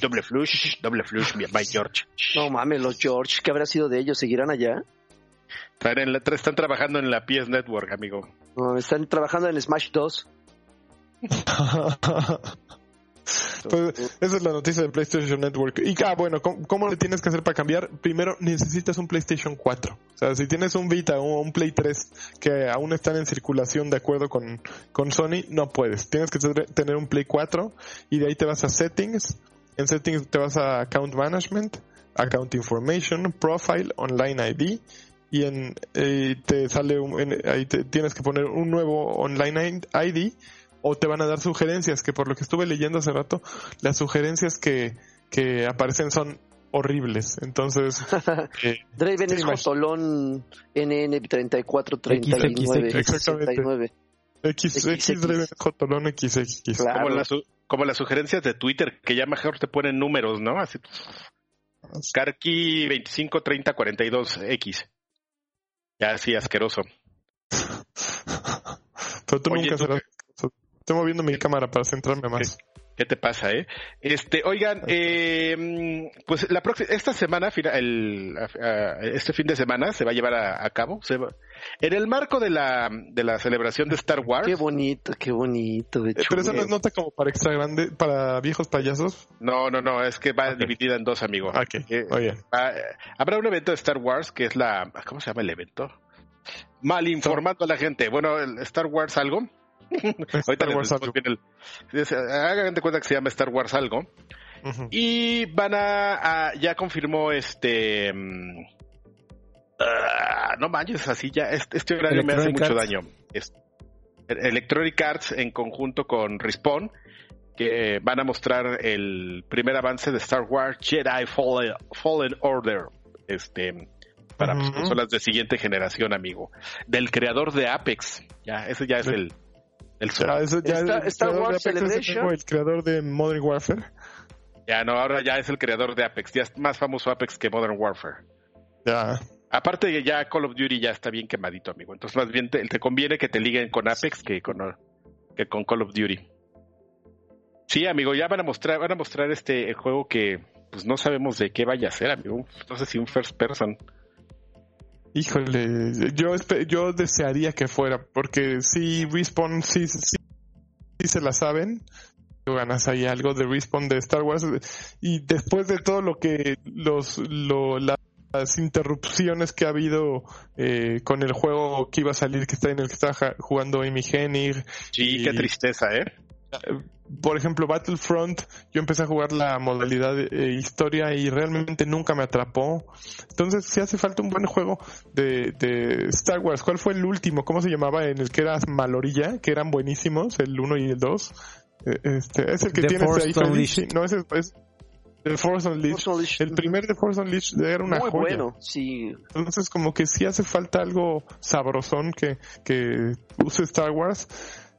doble flush, doble flush, my George. No mames, los George, ¿qué habrá sido de ellos? ¿Seguirán allá? están trabajando en la PS Network, amigo. No, están trabajando en Smash 2. Pues esa es la noticia de PlayStation Network. Y ah, bueno, ¿cómo, le tienes que hacer para cambiar? Primero necesitas un PlayStation 4. O sea, si tienes un Vita o un Play 3 que aún están en circulación de acuerdo con, con Sony, no puedes. Tienes que tener un Play 4 y de ahí te vas a Settings. En Settings te vas a Account Management, Account Information, Profile, Online ID y en eh, te sale ahí te, tienes que poner un nuevo online ID o te van a dar sugerencias, que por lo que estuve leyendo hace rato, las sugerencias que, que aparecen son horribles. Entonces, eh, Draven es Jotolón NN3439. Exactamente. X, X, Draven Jotolón XX. Como, como las sugerencias de Twitter, que ya mejor te ponen números, ¿no? Así. Karki 253042X. Ya así asqueroso. Pero tú nunca serás Estoy moviendo mi cámara para centrarme más. ¿Qué te pasa, eh? Este, oigan, eh, pues la próxima, esta semana, el, este fin de semana se va a llevar a, cabo, se en el marco de la, de la celebración de Star Wars. Qué bonito, qué bonito. De eh, Pero eso no es nota como para extra grande, para viejos payasos. No, no, no, es que va dividida en dos, amigos. Ok, eh, oye. habrá un evento de Star Wars que es la, ¿cómo se llama el evento? Mal informando a la gente. Bueno, el Star Wars algo Ahorita Wars algo. hagan de cuenta que se llama Star Wars algo. Y van a, ya confirmó este mm, ah, no manches, así ya este, este horario me hace mucho daño. Electronic Arts en conjunto con Respawn que van a mostrar el primer avance de Star Wars Jedi Fallen, Order. Este para personas de siguiente generación, amigo. Del creador de Apex. Ya, ese ya es el, el Star, Wars Celebration. el creador de Modern Warfare. Ya no, ahora ya es el creador de Apex. Ya es más famoso Apex que Modern Warfare. Ya. Aparte ya Call of Duty ya está bien quemadito, amigo. Entonces más bien te, conviene que te liguen con Apex que con, que con Call of Duty. Sí, amigo, ya van a mostrar, van a mostrar este juego que pues no sabemos de qué vaya a ser, amigo. No sé si un first person. Híjole, yo, yo desearía que fuera, porque si Respawn sí, sí, se la saben, ganas ahí algo de Respawn de Star Wars, y después de todo lo que los, las interrupciones que ha habido eh, con el juego que iba a salir, que está en el que está jugando Amy Hennig. Sí, qué tristeza, ¿eh? Por ejemplo, Battlefront, yo empecé a jugar la modalidad de historia y realmente nunca me atrapó. Entonces, si hace falta un buen juego de, de, Star Wars. ¿Cuál fue el último? ¿Cómo se llamaba? En el que era Malorilla, que eran buenísimos, el 1 y el 2. Eh, este, es el que tiene ahí No, ese es The Force Unleashed. El primer The Force Unleashed era una Muy bueno, sí. Entonces, como que sí hace falta algo sabrosón que, que use Star Wars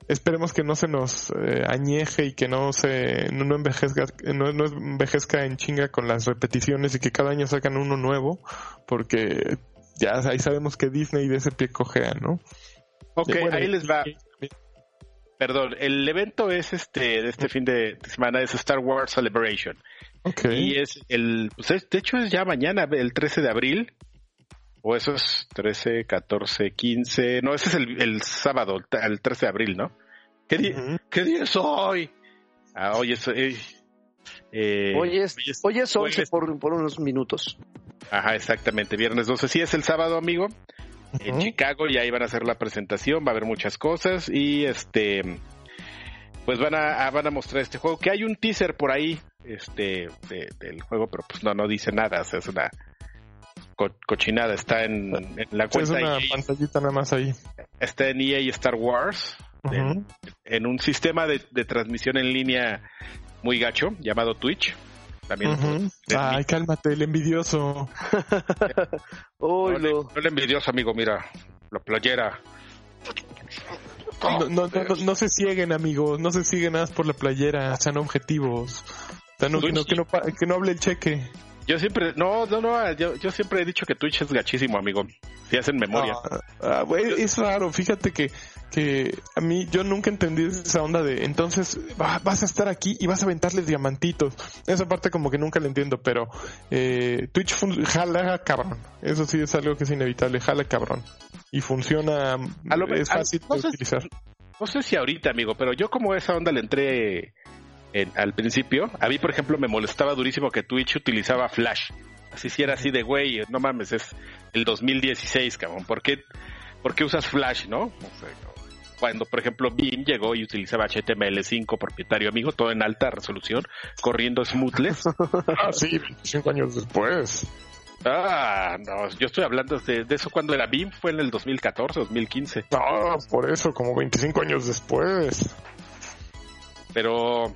esperemos que no se nos eh, añeje y que no se no, envejezca no, envejezca en chinga con las repeticiones y que cada año sacan uno nuevo porque ya ahí sabemos que Disney de ese pie cojea, ¿no? Ok, ahí les va. perdón, el evento es este de este fin de semana es Star Wars Celebration. Y es el, pues de hecho es ya mañana, el 13 de abril. O eso es 13, 14, 15. No, ese es el, sábado, el 13 de abril, ¿no? ¿Qué, día, ¿qué día es hoy? Ah, hoy es. Eh, eh hoy, es, hoy es 11 por, por, unos minutos. Ajá, exactamente. Viernes 12. Sí, es el sábado, amigo. En Chicago y ahí van a hacer la presentación. Va a haber muchas cosas. Y este. Pues van a, van a mostrar este juego. Que hay un teaser por ahí. Este. del juego, pero pues no, no dice nada. O sea, es una cochinada. Está en, la cuenta. Es una pantallita nada más ahí. Está en EA Star Wars. en, un sistema de, transmisión en línea muy gacho llamado Twitch. También. Ay, cálmate, el envidioso. no, le, el envidioso, amigo, mira, la playera. No, no, no, no, se cieguen, amigos, no se cieguen nada por la playera, sean objetivos. que, no, que, no, que no hable el cheque. Yo siempre, no, no, no, yo, yo, siempre he dicho que Twitch es gachísimo, amigo. Si hacen memoria. Ah, ah es raro, fíjate que, que a mí, yo nunca entendí esa onda de, entonces vas a estar aquí y vas a aventarles diamantitos. Esa parte como que nunca la entiendo, pero eh, Twitch jala cabrón. Eso sí es algo que es inevitable, jala cabrón. Y funciona, es fácil de utilizar. No sé si ahorita, amigo, pero yo como esa onda le entré al principio, a mí, por ejemplo, me molestaba durísimo que Twitch utilizaba Flash. Así si era así de, güey, no mames, es el 2016, cabrón. ¿Por qué, por qué usas Flash, no? cuando, por ejemplo, Beam llegó y utilizaba HTML5 propietario amigo, todo en alta resolución, corriendo smoothless. ah, sí, 25 años después. Ah, no, yo estoy hablando de, de, eso cuando era BIM, fue en el 2014, 2015. No, por eso, como 25 años después. Pero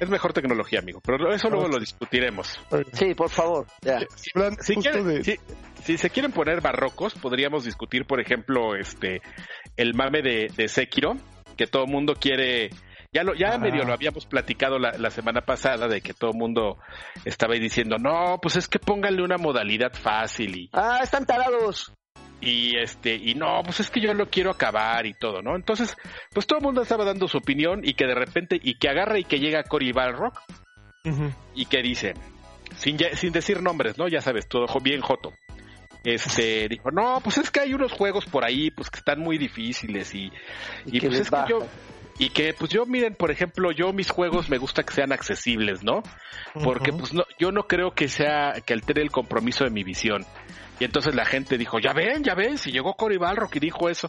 es mejor tecnología, amigo, pero eso luego lo discutiremos. Sí, por favor. Si, se quieren poner barrocos, podríamos discutir, por ejemplo, este el mame de, Sekiro, que todo el mundo quiere... Ya, lo, ya medio lo habíamos platicado la, semana pasada de que todo el mundo estaba ahí diciendo, no, pues es que pónganle una modalidad fácil y... Ah, están tarados y este y no pues es que yo lo quiero acabar y todo no entonces pues todo el mundo estaba dando su opinión y que de repente y que agarra y que llega Cory Balrock y que dice sin sin decir nombres no ya sabes todo bien joto. Este dijo no pues es que hay unos juegos por ahí pues que están muy difíciles y y, pues es que yo y que pues yo miren por ejemplo yo mis juegos me gusta que sean accesibles no porque pues no yo no creo que sea que altere el compromiso de mi visión y entonces la gente dijo, ya ven, ya ven, si llegó Cory Balrock y dijo eso.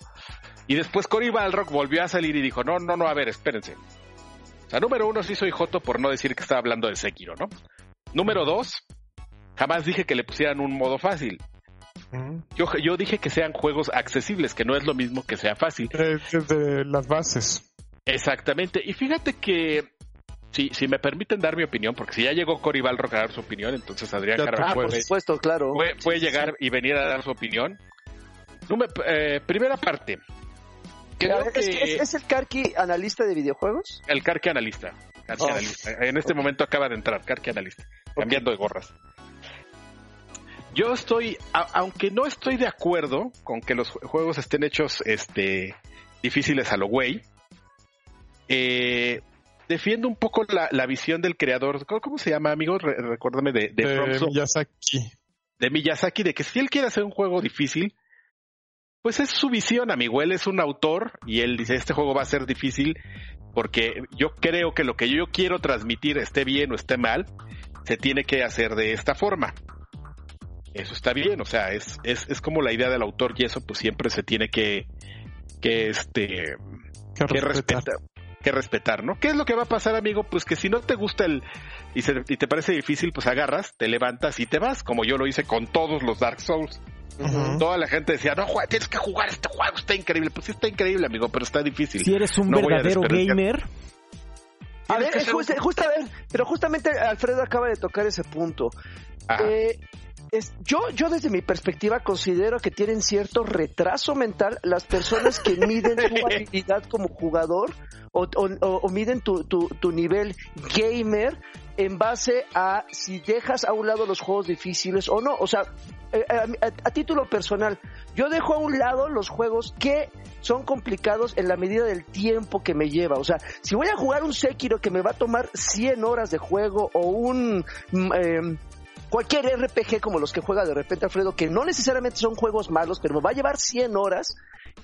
Y después Cory Balrock volvió a salir y dijo, no, no, no, a ver, espérense. O sea, número uno, sí soy Joto por no decir que estaba hablando de Sekiro, ¿no? Número dos, jamás dije que le pusieran un modo fácil. Yo, yo dije que sean juegos accesibles, que no es lo mismo que sea fácil. Desde las bases. Exactamente. Y fíjate que si, si me permiten dar mi opinión, porque si ya llegó Cory Balrock a dar su opinión, entonces Adrián Carvajal puede, por supuesto, claro. Puede, llegar y venir a dar su opinión. Eh, primera parte. ¿Es, el Karki analista de videojuegos? El Karki analista. Oh. analista. En este momento acaba de entrar, Karki analista, cambiando de gorras. Yo estoy, aunque no estoy de acuerdo con que los juegos estén hechos este, difíciles a lo güey, eh, defiendo un poco la, visión del creador. ¿Cómo, se llama, amigo? recuérdame de, de, Miyazaki. De Miyazaki, de que si él quiere hacer un juego difícil, pues es su visión, amigo. Él es un autor y él dice, este juego va a ser difícil porque yo creo que lo que yo quiero transmitir, esté bien o esté mal, se tiene que hacer de esta forma. Eso está bien, o sea, es, es, es como la idea del autor y eso pues siempre se tiene que, que este, que respetar que respetar, ¿no? ¿Qué es lo que va a pasar, amigo? Pues que si no te gusta el y, te parece difícil, pues agarras, te levantas y te vas, como yo lo hice con todos los Dark Souls. Toda la gente decía, no, tienes que jugar este juego, está increíble. Pues sí, está increíble, amigo, pero está difícil. Si eres un verdadero gamer. A ver, justo, a ver, pero justamente Alfredo acaba de tocar ese punto. Eh, es, yo, yo desde mi perspectiva considero que tienen cierto retraso mental las personas que miden tu habilidad como jugador o, o, miden tu, tu, tu nivel gamer en base a si dejas a un lado los juegos difíciles o no. O sea, eh, a, título personal, yo dejo a un lado los juegos que son complicados en la medida del tiempo que me lleva. O sea, si voy a jugar un Sekiro que me va a tomar 100 horas de juego o un... Em, cualquier RPG como los que juega de repente Alfredo, que no necesariamente son juegos malos, pero me va a llevar 100 horas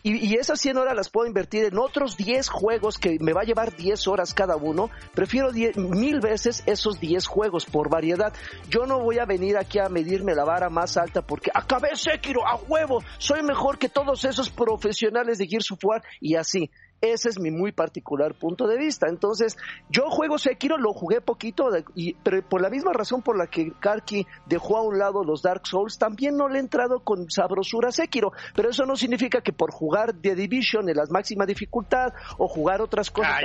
y, esas 100 horas las puedo invertir en otros 10 juegos que me va a llevar 10 horas cada uno. Prefiero mil veces esos 10 juegos por variedad. Yo no voy a venir aquí a medirme la vara más alta porque acabé Sekiro a huevo. Soy mejor que todos esos profesionales de Gears of War y así. Ese es mi muy particular punto de vista. Entonces, yo juego Sekiro, lo jugué poquito, y, pero por la misma razón por la que Karki dejó a un lado los Dark Souls, también no le he entrado con sabrosura a Sekiro. Pero eso no significa que por jugar The Division en la máxima dificultad o jugar otras cosas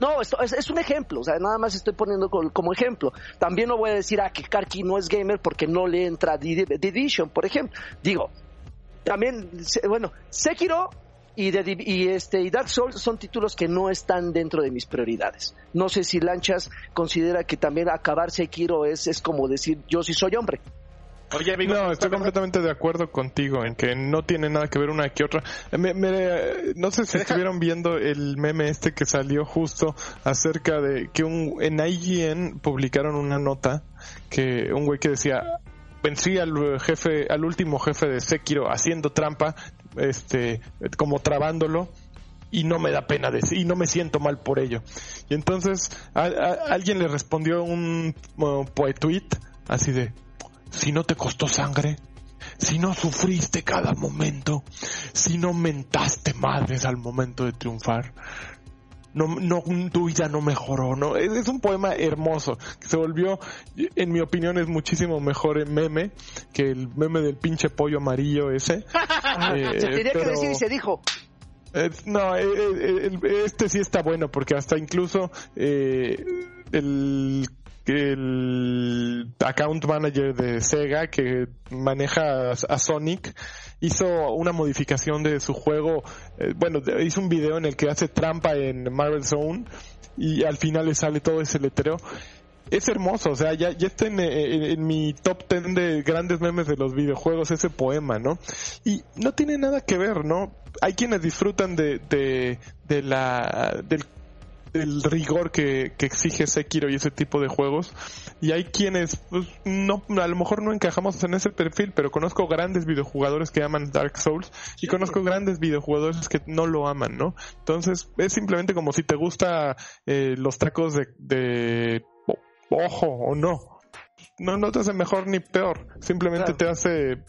no, esto es, un ejemplo, o sea, nada más estoy poniendo como, ejemplo. También no voy a decir, ah, que Karki no es gamer porque no le entra The Division, por ejemplo. Digo, también, bueno, Sekiro y, y, este, y Dark Souls son títulos que no están dentro de mis prioridades. No sé si Lanchas considera que también acabar Sekiro es, es como decir yo sí soy hombre. Oye, amigo, no, estoy completamente de acuerdo contigo en que no tiene nada que ver una que otra. no sé si estuvieron viendo el meme este que salió justo acerca de que un, en IGN publicaron una nota que un güey que decía vencí al jefe, al último jefe de Sekiro haciendo trampa, este, como trabándolo y no me da pena decir y no me siento mal por ello. Y entonces alguien le respondió un uh, tweet así de si no te costó sangre, si no sufriste cada momento, si no mentaste madres al momento de triunfar, no, no, tu vida no mejoró, ¿no? Es, un poema hermoso, que se volvió, en mi opinión, es muchísimo mejor el meme que el meme del pinche pollo amarillo ese. se tenía que decir y se dijo. no, eh, eh, este sí está bueno, porque hasta incluso eh, el el account manager de Sega que maneja a Sonic hizo una modificación de su juego, eh, bueno, hizo un video en el que hace trampa en Marvel Zone y al final le sale todo ese letrero. Es hermoso, o sea, ya, ya está en, mi top 10 de grandes memes de los videojuegos ese poema, ¿no? Y no tiene nada que ver, ¿no? Hay quienes disfrutan de, de, de la, del el rigor que, que, exige Sekiro y ese tipo de juegos. Y hay quienes, pues, no, a lo mejor no encajamos en ese perfil, pero conozco grandes videojugadores que aman Dark Souls y conozco grandes videojugadores que no lo aman, ¿no? Entonces, es simplemente como si te gusta eh, los tacos de, de ojo o no. No, no te hace mejor ni peor, simplemente te hace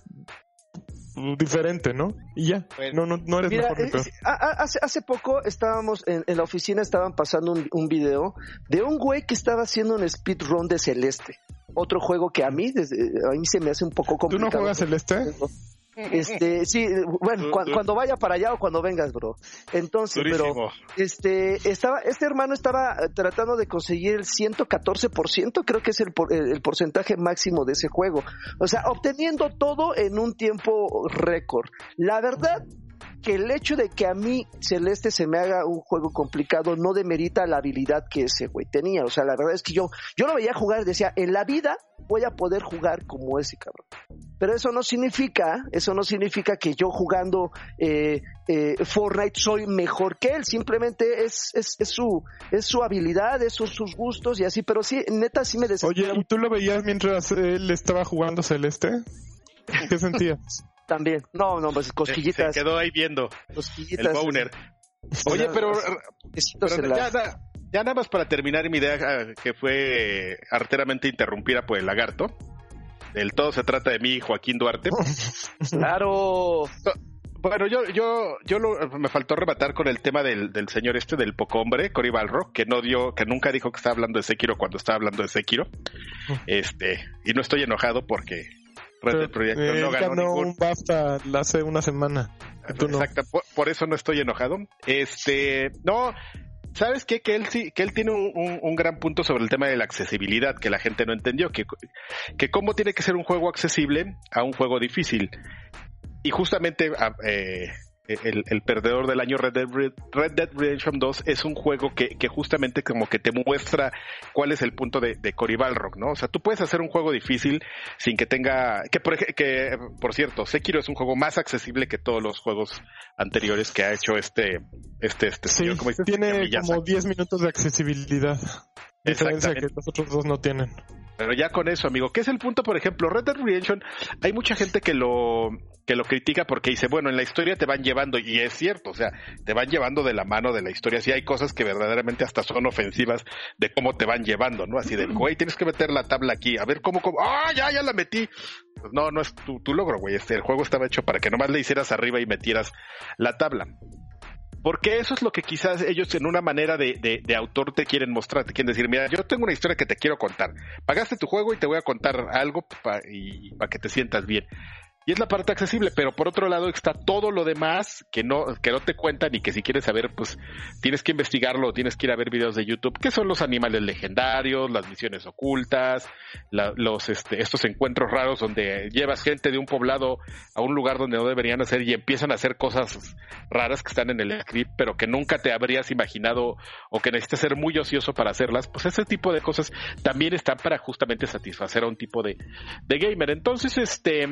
diferente, ¿no? Y ya, no, no, no eres mejor ni peor. Hace, hace poco estábamos en, la oficina, estaban pasando un, un, video de un güey que estaba haciendo un speedrun de Celeste. Otro juego que a mí, desde, a mí se me hace un poco complicado. ¿Tú no juegas Celeste? Este, sí, bueno, cuando vaya para allá o cuando vengas, bro. Entonces, pero este estaba este hermano estaba eh, tratando de conseguir el 114%, creo que es el, el porcentaje máximo de ese juego. O sea, obteniendo todo en un tiempo récord. La verdad que el hecho de que a mí Celeste se me haga un juego complicado no demerita la habilidad que ese güey tenía. O sea, la verdad es que yo, yo lo veía jugar y decía, en la vida voy a poder jugar como ese cabrón. Pero eso no significa, eso no significa que yo jugando eh, eh, Fortnite soy mejor que él. Simplemente es, es, es su, es su habilidad, es sus, gustos y así. Pero sí, neta, sí me desespera. Oye, ¿y tú lo veías mientras él estaba jugando Celeste? ¿Qué sentías? También. No, no, pues cosquillitas. Se quedó ahí viendo. Cosquillitas. El boner. Oye, pero, ya, nada más para terminar mi idea, ah, que fue arteramente interrumpida por el lagarto. El todo se trata de mí, Joaquín Duarte. claro. Bueno, yo, yo, yo me faltó rematar con el tema del, del señor este, del poco hombre, Cory Balro, que no dio, que nunca dijo que estaba hablando de Sekiro cuando estaba hablando de Sekiro. Este, y no estoy enojado porque Red Proyecto no ganó, un BAFTA hace una semana. Exacto, por, eso no estoy enojado. Este, no, ¿sabes qué? Que él sí, que él tiene un, un, gran punto sobre el tema de la accesibilidad, que la gente no entendió, que, que cómo tiene que ser un juego accesible a un juego difícil. Y justamente, ah, eh, el, perdedor del año Red Dead, Red Dead, Redemption 2 es un juego que, que, justamente como que te muestra cuál es el punto de, de Cory Balrog, ¿no? O sea, tú puedes hacer un juego difícil sin que tenga, que por, que, por cierto, Sekiro es un juego más accesible que todos los juegos anteriores que ha hecho este, este, este sí, Como tiene como 10 minutos de accesibilidad. Diferencia que los otros dos no tienen. Pero ya con eso, amigo, ¿qué es el punto? Por ejemplo, Red Dead Redemption, hay mucha gente que lo que lo critica porque dice, bueno, en la historia te van llevando, y es cierto, o sea, te van llevando de la mano de la historia. Sí hay cosas que verdaderamente hasta son ofensivas de cómo te van llevando, ¿no? Así de, güey, tienes que meter la tabla aquí, a ver cómo, cómo, ah, ya, ya la metí. Pues no, no es tu, tu logro, güey. Este, el juego estaba hecho para que nomás le hicieras arriba y metieras la tabla. Porque eso es lo que quizás ellos en una manera de, de, autor te quieren mostrar, te quieren decir, mira, yo tengo una historia que te quiero contar. Pagaste tu juego y te voy a contar algo para que te sientas bien y es la parte accesible, pero por otro lado está todo lo demás que no, que no te cuentan y que si quieres saber, pues tienes que investigarlo, tienes que ir a ver videos de YouTube, que son los animales legendarios, las misiones ocultas, los este, estos encuentros raros donde llevas gente de un poblado a un lugar donde no deberían hacer y empiezan a hacer cosas raras que están en el script, pero que nunca te habrías imaginado o que necesitas ser muy ocioso para hacerlas, pues ese tipo de cosas también están para justamente satisfacer a un tipo de, de gamer. Entonces, este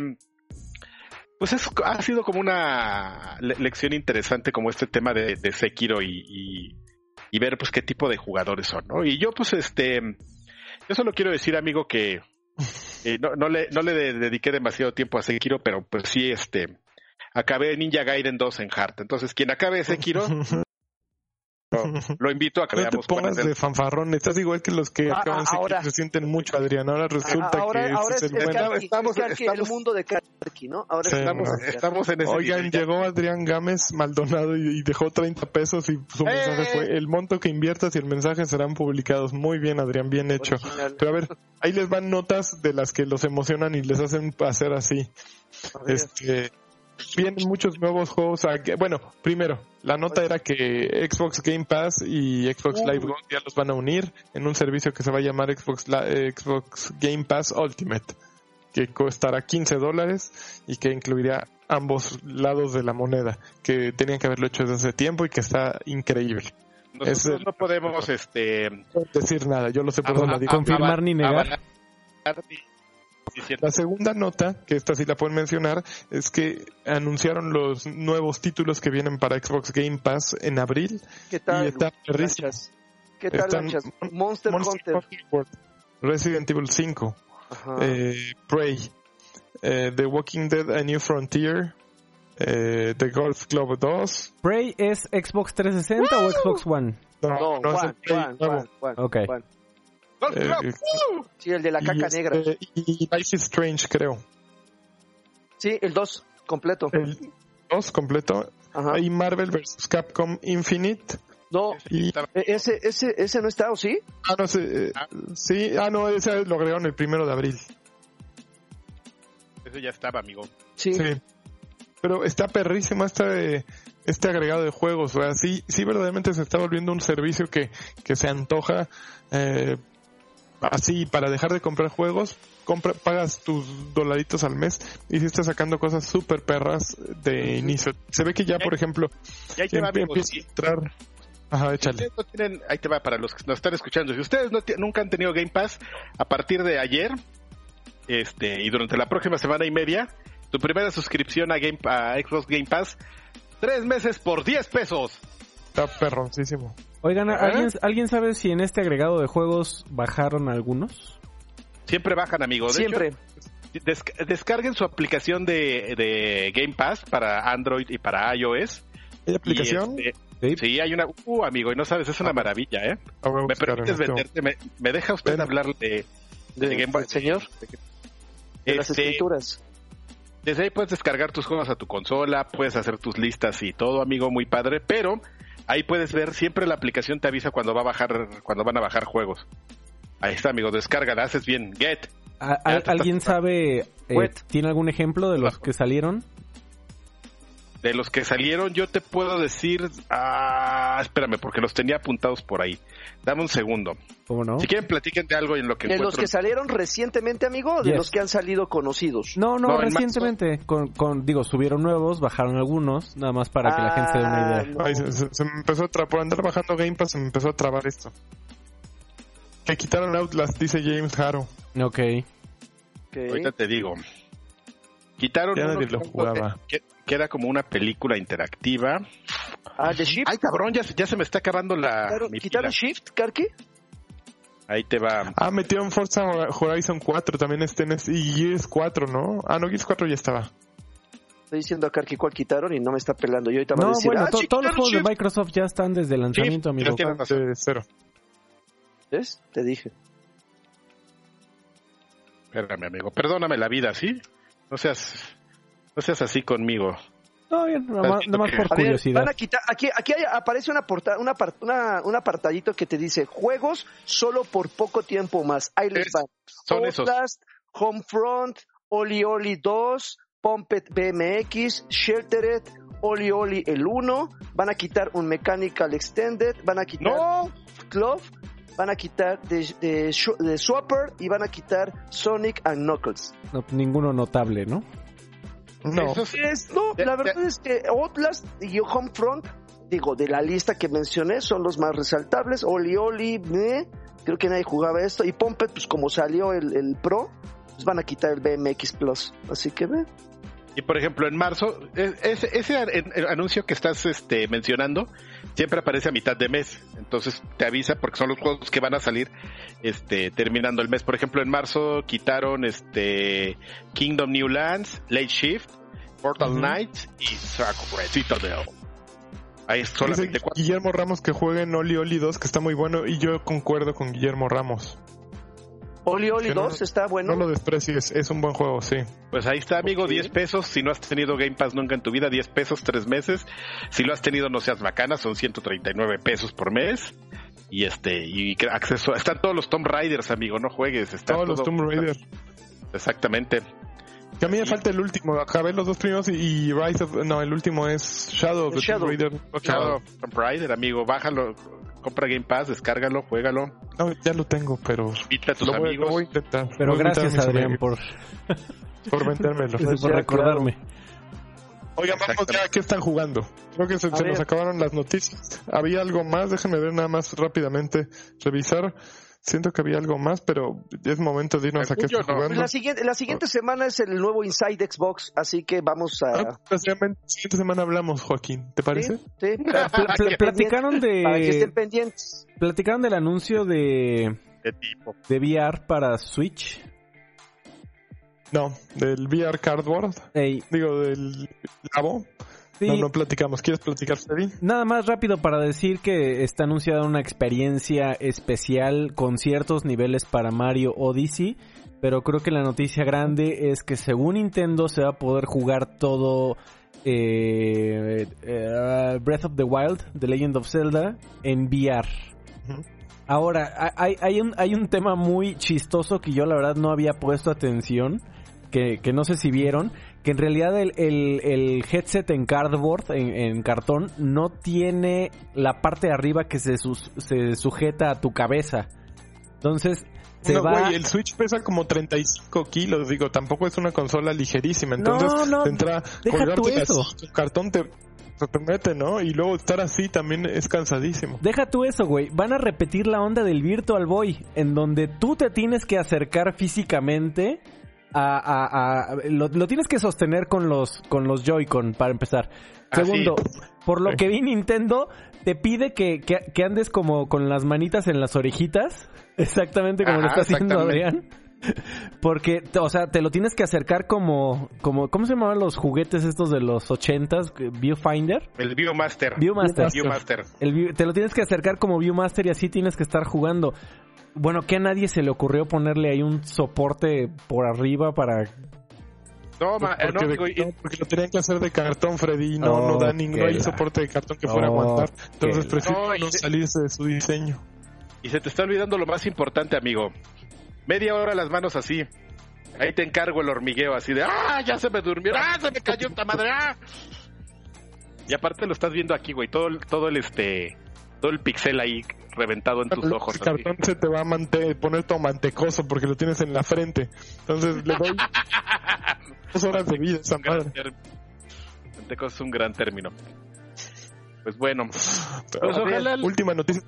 pues es, ha sido como una lección interesante como este tema de, de Sekiro y, y, ver pues qué tipo de jugadores son, ¿no? Y yo pues este, yo solo quiero decir amigo que eh, no, no, le, no le dediqué demasiado tiempo a Sekiro, pero pues sí este, acabé Ninja Gaiden 2 en Heart. Entonces quien acabe Sekiro Lo invito a que no te pongas de fanfarrón, estás igual que los que ah, acaban ahora, se sienten mucho, Adrián. Ahora resulta que ahora es, el, estamos, el mundo de Karki, ¿no? Ahora estamos, estamos en ese Oigan, llegó Adrián Gámez Maldonado y, dejó 30 pesos y su mensaje fue el monto que inviertas y el mensaje serán publicados. Muy bien, Adrián, bien hecho. Pero a ver, ahí les van notas de las que los emocionan y les hacen hacer así. Este vienen muchos nuevos juegos. bueno, primero, la nota era que Xbox Game Pass y Xbox Live Gold ya los van a unir en un servicio que se va a llamar Xbox, Xbox Game Pass Ultimate, que costará 15 dólares y que incluiría ambos lados de la moneda, que tenían que haberlo hecho desde hace tiempo y que está increíble. Nosotros no podemos este decir nada, yo lo sé por dónde confirmar ni negar. La segunda nota, que esta sí la pueden mencionar, es que anunciaron los nuevos títulos que vienen para Xbox Game Pass en abril. ¿Qué tal? Y está ¿Qué tal, Monster, Hunter. Resident Evil 5. Eh, Prey. Eh, The Walking Dead A New Frontier. Eh, The Golf Club 2. ¿Prey es Xbox 360 o Xbox One? No, no, es el Play okay. Eh, sí, el de la caca este, negra. Y Life is Strange, creo. Sí, el 2 completo. El 2 completo. Ajá. Y Marvel vs. Capcom Infinite. No, y... E, ese, ese, ese no está, ¿o sí? Ah, no, sí, eh, sí, ah, no, ese lo agregaron el primero de abril. Ese ya estaba, amigo. Sí. sí. Pero está perrísimo este, este agregado de juegos. O sea, sí, sí verdaderamente se está volviendo un servicio que, que se antoja eh, así para dejar de comprar juegos, compra, pagas tus dolaritos al mes y si estás sacando cosas súper perras de inicio. Se ve que ya, por ejemplo, ya empieza a entrar. Ajá, échale. ahí te va para los que nos están escuchando. Si ustedes no nunca han tenido Game Pass, a partir de ayer este y durante la próxima semana y media, tu primera suscripción a, Game, a Xbox Game Pass, tres meses por 10 pesos. Está perroncísimo. Oigan, ¿alguien, ¿alguien sabe si en este agregado de juegos bajaron algunos? Siempre bajan, amigos. Siempre. descarguen su aplicación de, Game Pass para Android y para iOS. ¿Hay aplicación? Este, ¿Sí? hay una. Uh, amigo, y no sabes, es una ah. maravilla, ¿eh? Ah, ¿Me permites venderte? Me, deja usted hablar de, Game Pass? Señor. De las este, escrituras. Desde ahí puedes descargar tus juegos a tu consola, puedes hacer tus listas y todo, amigo, muy padre, pero Ahí puedes ver, siempre la aplicación te avisa cuando va a bajar, cuando van a bajar juegos. Ahí está, amigo, descarga, haces bien. Get. ¿Alguien sabe, eh, tiene algún ejemplo de los que salieron? De los que salieron, yo te puedo decir, ah, espérame, porque los tenía apuntados por ahí. Dame un segundo. ¿Cómo no? Si quieren, platiquen de algo en lo que ¿De los que salieron recientemente, amigo, o de los que han salido conocidos? No, no, recientemente. Con, con, digo, subieron nuevos, bajaron algunos, nada más para que la gente se dé una idea. Ah, se, me empezó a trabar, por andar bajando Game Pass, se me empezó a trabar esto. Que quitaron Outlast, dice James Harrow. Ok. okay. Ahorita te digo. Quitaron Que, era como una película interactiva. Ah, de Shift. Ay, cabrón, ya, ya se me está acabando la. ¿Quitaron Shift, Karki? Ahí te va. Ah, metieron Forza Horizon 4 también este y Gears 4, ¿no? Ah, no, Gears 4 ya estaba. Estoy diciendo a Karki cuál quitaron y no me está pelando. Yo ahorita no, a decir, bueno, ah, todos los juegos de Microsoft ya están desde el lanzamiento, amigo. De cero. ¿Ves? Te dije. Espérame, amigo. Perdóname la vida, ¿sí? No seas, no seas así conmigo. No, bien, nada más, por curiosidad. van a quitar, aquí aquí aparece una porta, una, una, un apartadito que te dice juegos solo por poco tiempo más. Ahí les van. Son esos. Homefront, Oli Oli 2, Pumpet BMX, Sheltered, Oli Oli el 1, van a quitar un Mechanical Extended, van a quitar no. Glove, van a quitar de, de, Swapper y van a quitar Sonic and Knuckles. No, ninguno notable, ¿no? No. no, la verdad es que Outlast y Homefront, digo, de la lista que mencioné, son los más resaltables. Oli Oli, creo que nadie jugaba esto. Y Pompet, pues como salió el, el Pro, pues van a quitar el BMX Plus. Así que ve. Y por ejemplo, en marzo, ese, ese anuncio que estás este, mencionando siempre aparece a mitad de mes. Entonces te avisa porque son los juegos que van a salir este, terminando el mes. Por ejemplo, en marzo quitaron este Kingdom New Lands, Late Shift, Portal Knights y Citadel. Ahí es solamente Guillermo Ramos que juegue en Oli Oli 2, que está muy bueno, y yo concuerdo con Guillermo Ramos. Oli Oli 2 está bueno. No lo desprecies, es un buen juego, sí. Pues ahí está, amigo, 10 pesos. Si no has tenido Game Pass nunca en tu vida, 10 pesos, 3 meses. Si lo has tenido, no seas bacana, son 139 pesos por mes. Y este, y acceso, están todos los Tomb Raiders, amigo, no juegues. todos los Tomb Raiders. Exactamente. Que a mí me falta el último. Acabé los dos primeros y, Rise of. No, el último es Shadow of the Tomb Raider. Shadow of Tomb Raider, amigo. Bájalo, compra Game Pass, descárgalo, juégalo. No, ya lo tengo, pero. Invita a tus amigos. Voy, a intentar. Pero gracias, Adrián, por. por vendérmelo. por recordarme. Oigan, vamos ya, ¿qué están jugando? Creo que se, se nos acabaron las noticias. ¿Había algo más? Déjenme ver nada más rápidamente, revisar. Siento que había algo más, pero es momento de irnos a qué está jugando. La siguiente, la siguiente semana es el nuevo Inside Xbox, así que vamos a... Ah, la siguiente semana hablamos, Joaquín, ¿te parece? Sí, platicaron de... Para que estén pendientes. Platicaron del anuncio de... De tipo. De VR para Switch. No, del VR Cardboard. Digo, del Labo. No, no platicamos. ¿Quieres platicar, Freddy? Nada más rápido para decir que está anunciada una experiencia especial con ciertos niveles para Mario Odyssey. Pero creo que la noticia grande es que según Nintendo se va a poder jugar todo eh, eh, Breath of the Wild, The Legend of Zelda, en VR. Ahora, hay, hay, un, hay un tema muy chistoso que yo la verdad no había puesto atención, que, que no sé si vieron, que en realidad el, el, headset en cardboard, en, cartón, no tiene la parte de arriba que se, se sujeta a tu cabeza. Entonces, se va... el Switch pesa como 35 kilos, digo, tampoco es una consola ligerísima. Entonces, no, no, entra, deja tú eso. cartón te, te mete, ¿no? Y luego estar así también es cansadísimo. Deja tú eso, güey. Van a repetir la onda del Virtual Boy, en donde tú te tienes que acercar físicamente a, lo, tienes que sostener con los con los Joy-Con para empezar. Segundo, por lo que vi Nintendo te pide que, que, andes como con las manitas en las orejitas, exactamente como lo está haciendo Adrián. Porque, o sea, te lo tienes que acercar como, como, ¿cómo se llamaban los juguetes estos de los ochentas? Viewfinder. El Viewmaster. Viewmaster. Viewmaster. te lo tienes que acercar como Viewmaster y así tienes que estar jugando. Bueno, que a nadie se le ocurrió ponerle ahí un soporte por arriba para no, ma, porque, no, porque, lo tenían que hacer de cartón, Freddy, no, no da ningún soporte de cartón que fuera a aguantar. Entonces prefiero no, salirse de su diseño. Y se te está olvidando lo más importante, amigo. Media hora las manos así. Ahí te encargo el hormigueo así de, ah, ya se me durmió, ah, se me cayó esta madre, ah. Y aparte lo estás viendo aquí, güey, todo, todo el este todo el pixel ahí reventado en tus ojos. El cartón se te va a poner todo mantecoso porque lo tienes en la frente. Entonces le doy dos horas de vida esa madre. Mantecoso es un gran término. Pues bueno. Pues última noticia.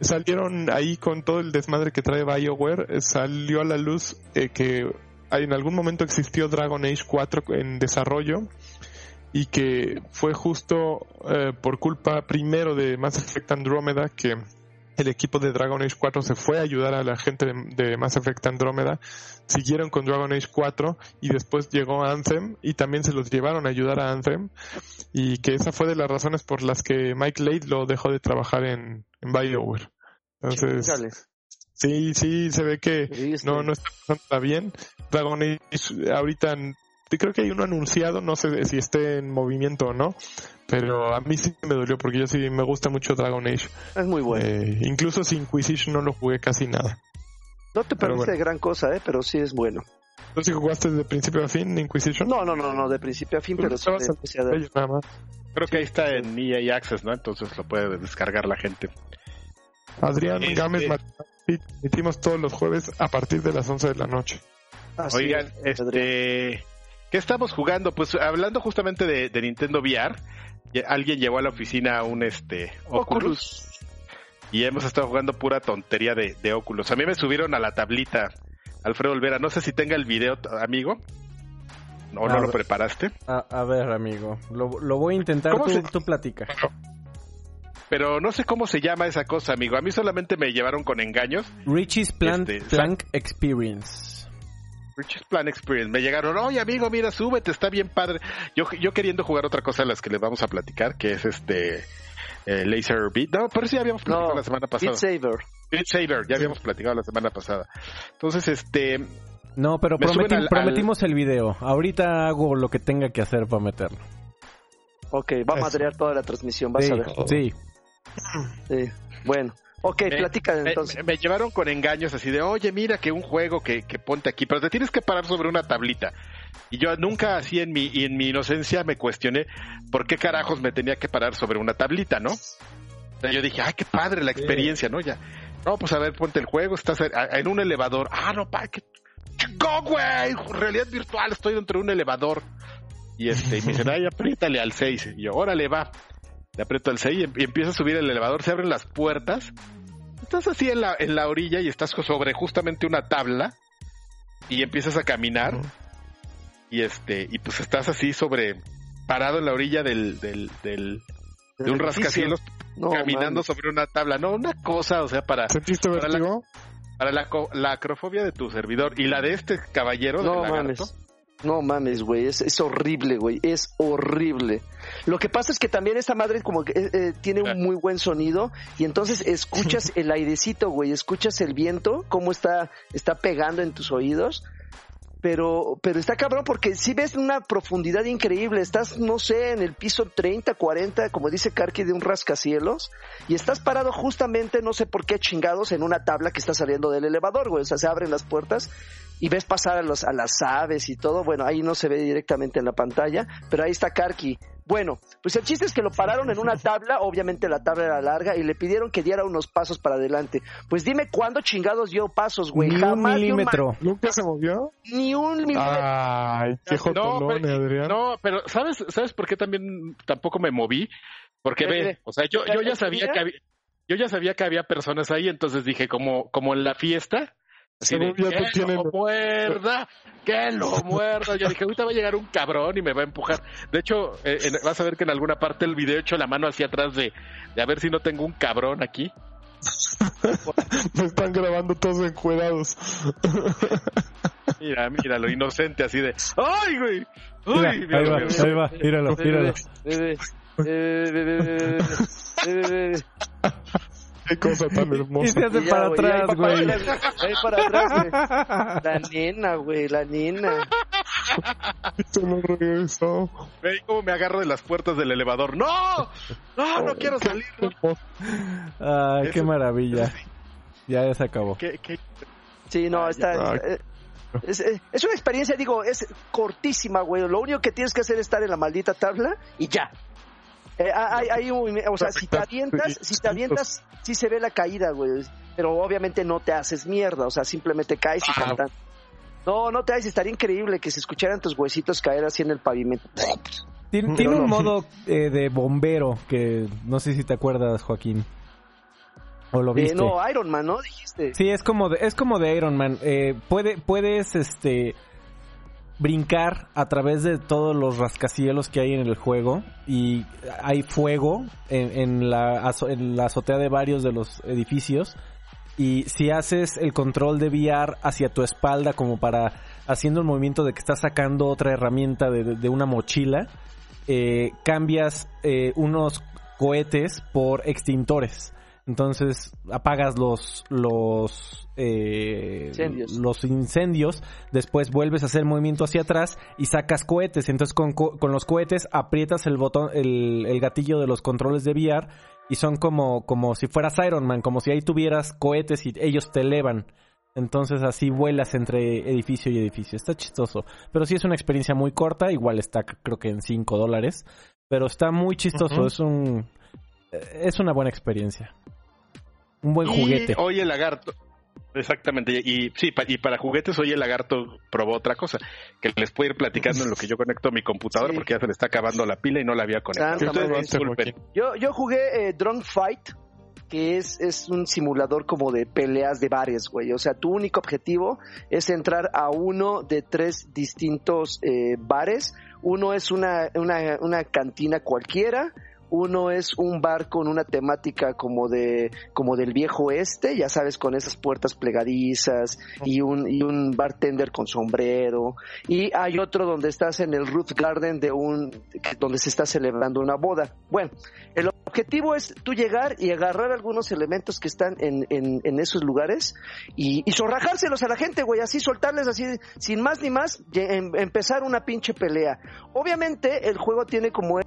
Salieron ahí con todo el desmadre que trae BioWare. Eh, salió a la luz eh, que en algún momento existió Dragon Age 4 en desarrollo y que fue justo eh, por culpa primero de Mass Effect Andromeda que el equipo de Dragon Age 4 se fue a ayudar a la gente de, Mass Effect Andromeda, siguieron con Dragon Age 4 y después llegó Anthem y también se los llevaron a ayudar a Anthem y que esa fue de las razones por las que Mike Lade lo dejó de trabajar en, en BioWare. Entonces, sí, sí, se ve que no, no está bien. Dragon Age ahorita creo que hay uno anunciado, no sé si esté en movimiento o no, pero a mí sí me dolió porque yo sí me gusta mucho Dragon Age. Es muy bueno. Eh, incluso sin Inquisition no lo jugué casi nada. No te parece gran cosa, ¿eh? pero sí es bueno. ¿Tú sí jugaste de principio a fin Inquisition? No, no, no, no, de principio a fin, pero, sí de, nada más. Creo que ahí está en EA Access, ¿no? Entonces lo puede descargar la gente. Adrián este... Gámez emitimos todos los jueves a partir de las 11 de la noche. Oigan, este... ¿Qué estamos jugando? Pues hablando justamente de, Nintendo VR, alguien llevó a la oficina un este Oculus, y hemos estado jugando pura tontería de, de Oculus. A mí me subieron a la tablita Alfredo Olvera. No sé si tenga el video, amigo. ¿O no lo preparaste? A, ver, amigo. Lo, voy a intentar. Tú, se... tú platica. Pero no sé cómo se llama esa cosa, amigo. A mí solamente me llevaron con engaños. Richie's Plant, este, Plank Experience. Richard Plan Experience. Me llegaron, oye amigo, mira, súbete, está bien padre. Yo, yo queriendo jugar otra cosa de las que les vamos a platicar, que es este eh, Laser Beat. No, pero sí habíamos platicado la semana pasada. Beat Saber. Beat Saber, ya habíamos platicado la semana pasada. Entonces, este... No, pero prometimos el video. Ahorita hago lo que tenga que hacer para meterlo. Ok, va a madrear toda la transmisión, vas a ver. Sí. Sí, bueno. Ok, platica entonces. Me, llevaron con engaños así de, oye, mira que un juego que, que ponte aquí, pero te tienes que parar sobre una tablita. Y yo nunca así en mi, en mi inocencia me cuestioné por qué carajos me tenía que parar sobre una tablita, ¿no? yo dije, ay, qué padre la experiencia, ¿no? Ya, no, pues a ver, ponte el juego, estás en un elevador. Ah, no, pa, que ¡Go, güey! Realidad virtual, estoy dentro de un elevador. Y este, y me dicen, ay, apriétale al 6. Y yo, órale, va le aprieto el 6 y, empieza a subir el elevador, se abren las puertas. Estás así en la, en la orilla y estás sobre justamente una tabla y empiezas a caminar y este y pues estás así sobre parado en la orilla del, del, del de un rascacielos caminando sobre una tabla. No, una cosa, o sea, para... ¿Sentiste para la, para la, la, acrofobia de tu servidor y la de este caballero. No, mames. No mames, güey, es, horrible, güey, es horrible. Lo que pasa es que también esta madre como que eh, eh, tiene un muy buen sonido y entonces escuchas el airecito, güey, escuchas el viento, cómo está, está pegando en tus oídos pero, pero está cabrón porque si ves una profundidad increíble, estás, no sé, en el piso 30, 40, como dice Karki, de un rascacielos, y estás parado justamente, no sé por qué chingados, en una tabla que está saliendo del elevador, güey, o sea, se abren las puertas y ves pasar a, los, a las aves y todo, bueno, ahí no se ve directamente en la pantalla, pero ahí está Karki bueno, pues el chiste es que lo pararon en una tabla, obviamente la tabla era larga, y le pidieron que diera unos pasos para adelante. Pues dime cuándo chingados dio pasos, güey. Ni un milímetro. ¿Nunca se movió? Ni un milímetro. Ay, qué jotolón, no, Adrián. No, pero ¿sabes, ¿sabes por qué también tampoco me moví? Porque ve, o sea, yo, yo ya sabía que había, yo ya sabía que había personas ahí, entonces dije, como, como en la fiesta, Así de, que lo muerda, que lo muerda. Yo dije, ahorita va a llegar un cabrón y me va a empujar. De hecho, eh, vas a ver que en alguna parte del video he hecho la mano hacia atrás de, de a ver si no tengo un cabrón aquí. me están grabando todos encuerados. Mira, mira, lo inocente así de, ¡ay, güey! ¡Uy! ahí va, ahí va, míralo, míralo. Qué cosa tan hermosa. Y se hace para atrás, güey. Ahí para atrás, güey. La nena, güey, la nena. Esto no regresó. Ve cómo me agarro de las puertas del elevador. ¡No! ¡No, no quiero salir! Ay, qué maravilla. Ya, se acabó. Sí, no, está... Eh, es, eh, es, una experiencia, digo, es cortísima, güey. Lo único que tienes que hacer es estar en la maldita tabla y ya. Eh, hay, hay un, o sea, si te avientas, si te avientas, sí se ve la caída, güey. Pero obviamente no te haces mierda, o sea, simplemente caes y cantas. No, no te haces, estaría increíble que se escucharan tus huesitos caer así en el pavimento. Tiene, un modo eh, de bombero que no sé si te acuerdas, Joaquín. ¿O lo viste? no, Iron Man, ¿no? Dijiste. Sí, es como de, es como de Iron Man. Eh, puede, puedes, este brincar a través de todos los rascacielos que hay en el juego y hay fuego en, la, en la azotea de varios de los edificios y si haces el control de VR hacia tu espalda como para haciendo el movimiento de que estás sacando otra herramienta de, una mochila, eh, cambias eh, unos cohetes por extintores. Entonces apagas los los eh, incendios. los incendios, después vuelves a hacer movimiento hacia atrás y sacas cohetes. Entonces con, con los cohetes aprietas el botón, el, el, gatillo de los controles de VR y son como como si fueras Iron Man, como si ahí tuvieras cohetes y ellos te elevan. Entonces así vuelas entre edificio y edificio. Está chistoso. Pero sí es una experiencia muy corta. Igual está creo que en 5 dólares. Pero está muy chistoso. Es un... Es una buena experiencia. Un buen juguete. Oye, lagarto. Exactamente, y sí, y para juguetes, oye, el lagarto probó otra cosa, que les puedo ir platicando en lo que yo conecto mi computador, porque ya se le está acabando la pila y no la había conectado. Yo, yo jugué eh, Drunk Fight, que es, es un simulador como de peleas de bares, güey. O sea, tu único objetivo es entrar a uno de tres distintos eh, bares. Uno es una, una, una cantina cualquiera, uno es un bar con una temática como de como del viejo este, ya sabes, con esas puertas plegadizas y un, y un bartender con sombrero. Y hay otro donde estás en el Ruth Garden de un donde se está celebrando una boda. Bueno, el objetivo es tú llegar y agarrar algunos elementos que están en, en, esos lugares y, y zorrajárselos a la gente, güey, así soltarles así, sin más ni más, em, empezar una pinche pelea. Obviamente el juego tiene como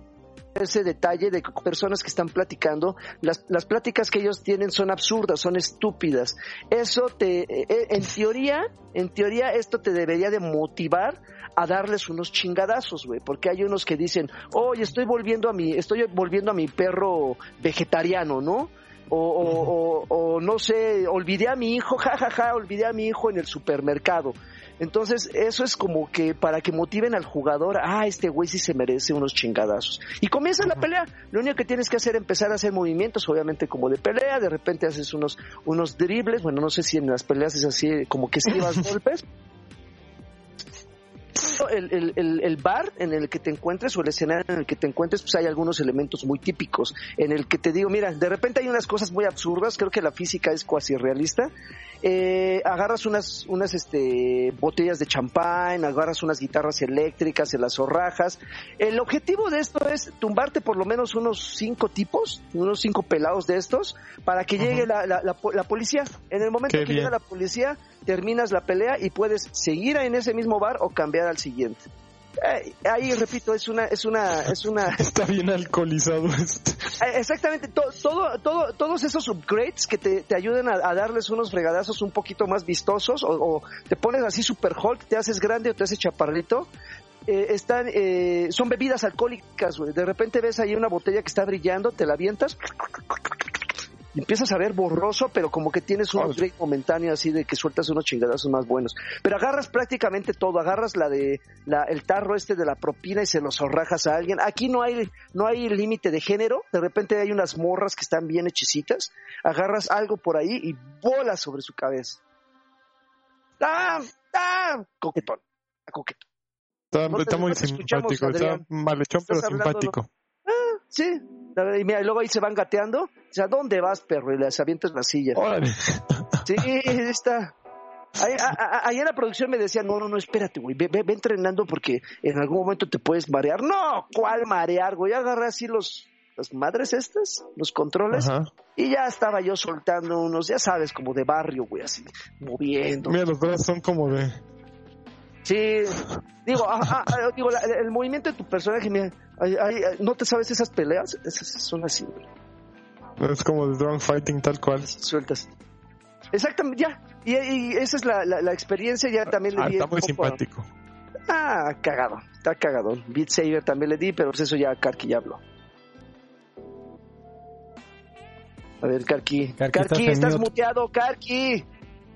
ese detalle de personas que están platicando, las, las pláticas que ellos tienen son absurdas, son estúpidas. Eso te, eh, eh, en teoría, en teoría esto te debería de motivar a darles unos chingadazos, güey, porque hay unos que dicen, oye, estoy volviendo a mi, estoy volviendo a mi perro vegetariano, ¿no? O, o, o, no sé, olvidé a mi hijo, jajaja, ja, ja, olvidé a mi hijo en el supermercado. Entonces, eso es como que para que motiven al jugador, ah, este güey sí se merece unos chingadazos. Y comienza la pelea. Lo único que tienes que hacer es empezar a hacer movimientos, obviamente como de pelea, de repente haces unos, unos dribles, bueno, no sé si en las peleas es así, como que esquivas golpes, el, el, el, bar en el que te encuentres o el escenario en el que te encuentres, pues hay algunos elementos muy típicos en el que te digo, mira, de repente hay unas cosas muy absurdas, creo que la física es cuasi realista. Eh, agarras unas, unas este, botellas de champán, agarras unas guitarras eléctricas, se las zorrajas. El objetivo de esto es tumbarte por lo menos unos cinco tipos, unos cinco pelados de estos, para que llegue la, la, la, policía. En el momento que llega la policía, terminas la pelea y puedes seguir en ese mismo bar o cambiar al siguiente. Eh, ahí repito, es una, es una, es una. Está bien alcoholizado este. Eh, exactamente, todo, todo, todos esos upgrades que te, te ayuden a, darles unos fregadazos un poquito más vistosos, o, te pones así super Hulk, te haces grande o te haces chaparrito, eh, están, eh, son bebidas alcohólicas, De repente ves ahí una botella que está brillando, te la avientas empiezas a ver borroso, pero como que tienes un upgrade momentáneo así de que sueltas unos chingadazos más buenos. Pero agarras prácticamente todo, agarras la de la, el tarro este de la propina y se los zorrajas a alguien. Aquí no hay no hay límite de género, de repente hay unas morras que están bien hechicitas, agarras algo por ahí y bolas sobre su cabeza. ¡Ah! ¡Ah! Coquetón, coquetón. Está, muy simpático, está malhechón pero simpático. Ah, sí, y, mira, luego ahí se van gateando. O sea, ¿dónde vas, perro? Y les avientas la silla. Sí, está. Ahí, en la producción me decían, no, no, no, espérate, güey, ve, ve, entrenando porque en algún momento te puedes marear. No, ¿cuál marear, güey? Agarré así los, las madres estas, los controles, y ya estaba yo soltando unos, ya sabes, como de barrio, güey, así, moviendo. Mira, los brazos son como de Sí, digo, digo el movimiento de tu personaje, mira, ¿no te sabes esas peleas? Esas son así. Es como de drone fighting tal cual. Sueltas. Exactamente, ya. Y, esa es la, la, experiencia, ya también le ah, di. Está muy simpático. Ah, cagado, está cagado. Beat Saber también le di, pero pues eso ya Karki ya habló. A ver, Karki. Karki, estás muteado, Karki.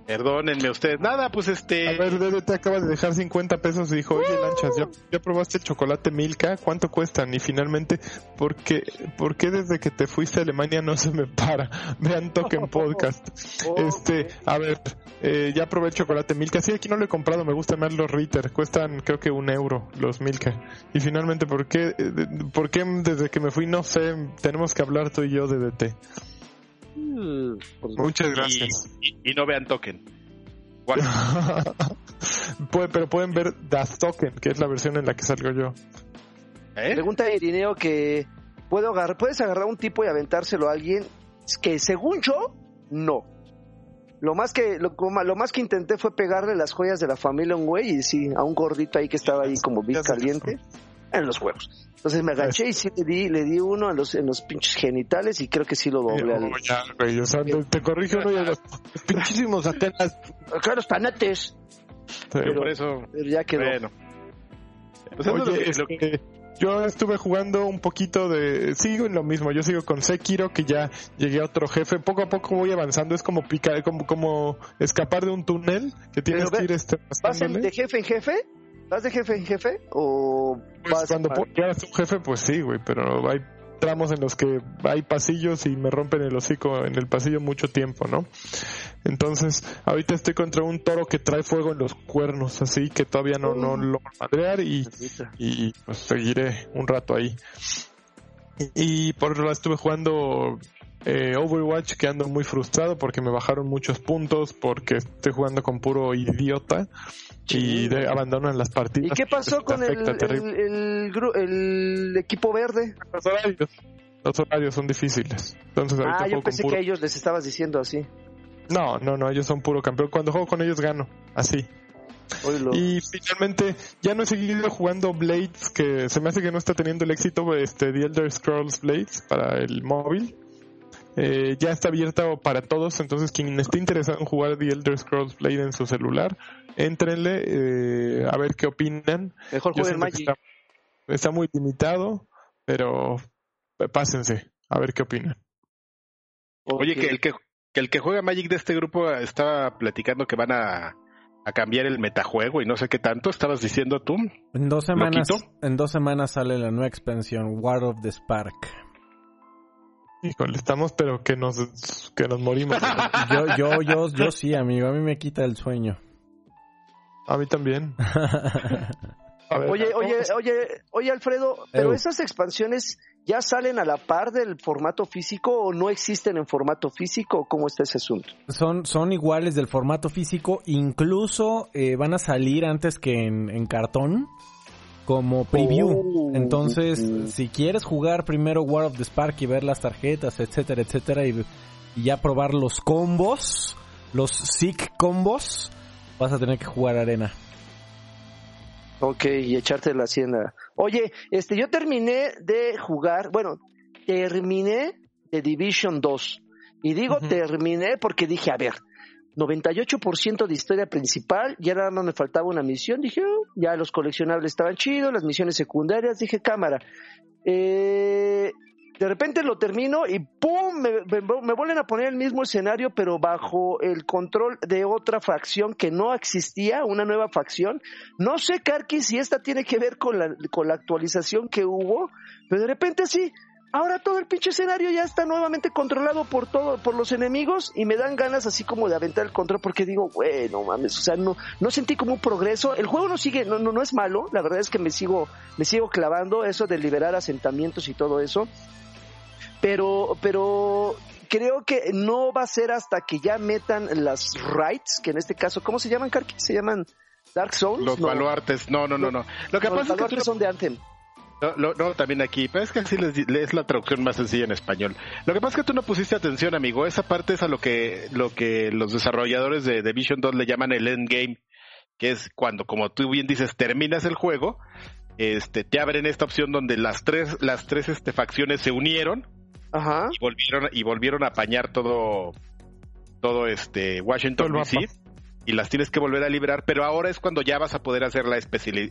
Perdónenme ustedes. Nada, pues este. A ver, te acaba de dejar 50 pesos y dijo, oye, Lanchas, ¿ya, probaste el chocolate Milka? ¿Cuánto cuestan? Y finalmente, ¿por qué, ¿por qué desde que te fuiste a Alemania no se me para? Vean Token Podcast. este, a ver, eh, ya probé el chocolate Milka. Sí, aquí no lo he comprado, me gustan más los Ritter. Cuestan creo que un euro los Milka. Y finalmente, ¿por qué, eh, ¿por qué desde que me fui? No sé, tenemos que hablar tú y yo de DT. Muchas gracias. Y, no vean Token. pero pueden ver Das Token, que es la versión en la que salgo yo. ¿Eh? Pregunta a Irineo que ¿puedo agarrar, puedes agarrar un tipo y aventárselo a alguien que según yo, no. Lo más que lo, lo, más que intenté fue pegarle las joyas de la familia a un güey y sí, a un gordito ahí que estaba ahí como bien caliente en los juegos. Entonces me agaché y sí le di, le di uno a los, en los pinches genitales y creo que sí lo doble. No, ya, güey, o sea, te corrijo uno de los pinchísimos Atenas. Acá los tanates. Pero, por eso. Pero ya quedó. Bueno. Pues Oye, lo que, yo estuve jugando un poquito de. Sigo en lo mismo. Yo sigo con Sekiro, que ya llegué a otro jefe. Poco a poco voy avanzando. Es como picar, como, como escapar de un túnel que tienes que ir este, ¿Vas de jefe en jefe? ¿Vas de jefe en jefe? ¿O pues cuando quieras un jefe, pues sí, güey, pero hay tramos en los que hay pasillos y me rompen el hocico en el pasillo mucho tiempo, ¿no? Entonces, ahorita estoy contra un toro que trae fuego en los cuernos, así que todavía no, no lo madrear y, y pues seguiré un rato ahí. Y, por otro lado estuve jugando eh, Overwatch que ando muy frustrado porque me bajaron muchos puntos, porque estoy jugando con puro idiota y de, abandonan las partidas. ¿Y qué pasó con el, el, equipo verde? Los horarios. Los horarios son difíciles. Entonces, ah, yo pensé que a ellos les estabas diciendo así. No, no, no, ellos son puro campeón. Cuando juego con ellos gano, así. Y finalmente ya no he seguido jugando Blades, que se me hace que no está teniendo el éxito este The Elder Scrolls Blades para el móvil. Eh, ya está abierta para todos, entonces quien esté interesado en jugar The Elder Scrolls Blade en su celular, entrenle eh, a ver qué opinan. Mejor jueguen Magic. Está, muy limitado, pero pásense a ver qué opinan. Oye, que el que, el que juega Magic de este grupo estaba platicando que van a, a cambiar el metajuego y no sé qué tanto. ¿Estabas diciendo tú? En dos semanas, en dos semanas sale la nueva expansión, War of the Spark. Híjole, estamos pero que nos que nos morimos. yo, yo, yo, yo sí, amigo, a mí me quita el sueño. A mí también. oye, oye, oye, oye, Alfredo, pero esas expansiones ya salen a la par del formato físico o no existen en formato físico? ¿Cómo está ese asunto? Son, son iguales del formato físico, incluso eh, van a salir antes que en, en cartón como preview. Oh, Entonces, si quieres jugar primero War of the Spark y ver las tarjetas, etcétera, etcétera, y, ya probar los combos, los sick combos, vas a tener que jugar arena. Ok, y echarte la hacienda. Oye, este, yo terminé de jugar, bueno, terminé de Division 2. Y digo terminé porque dije, a ver, 98% de historia principal, ya nada más me faltaba una misión, dije, oh, ya los coleccionables estaban chidos, las misiones secundarias, dije, cámara. Eh, de repente lo termino y ¡pum! Me, vuelven a poner el mismo escenario, pero bajo el control de otra facción que no existía, una nueva facción. No sé, Karki, si esta tiene que ver con la, con la actualización que hubo, pero de repente sí, ahora todo el pinche escenario ya está nuevamente controlado por todo, por los enemigos y me dan ganas así como de aventar el control porque digo, bueno, mames, o sea, no, no sentí como un progreso. El juego no sigue, no, no, no es malo, la verdad es que me sigo, me sigo clavando eso de liberar asentamientos y todo eso. Pero, pero creo que no va a ser hasta que ya metan las rights, que en este caso, ¿cómo se llaman, Karki? ¿Se llaman Dark Souls? Los baluartes, no, no, no, no. Lo que pasa es que son de Anthem. No, no, también aquí, pero es que así es la traducción más sencilla en español. Lo que pasa es que tú no pusiste atención, amigo. Esa parte es a lo que, lo que los desarrolladores de Division 2 le llaman el endgame, que es cuando, como tú bien dices, terminas el juego, este, te abren esta opción donde las tres, las tres este, facciones se unieron Ajá. y volvieron, y volvieron a apañar todo, todo este Washington DC. Y las tienes que volver a liberar, pero ahora es cuando ya vas a poder hacer la,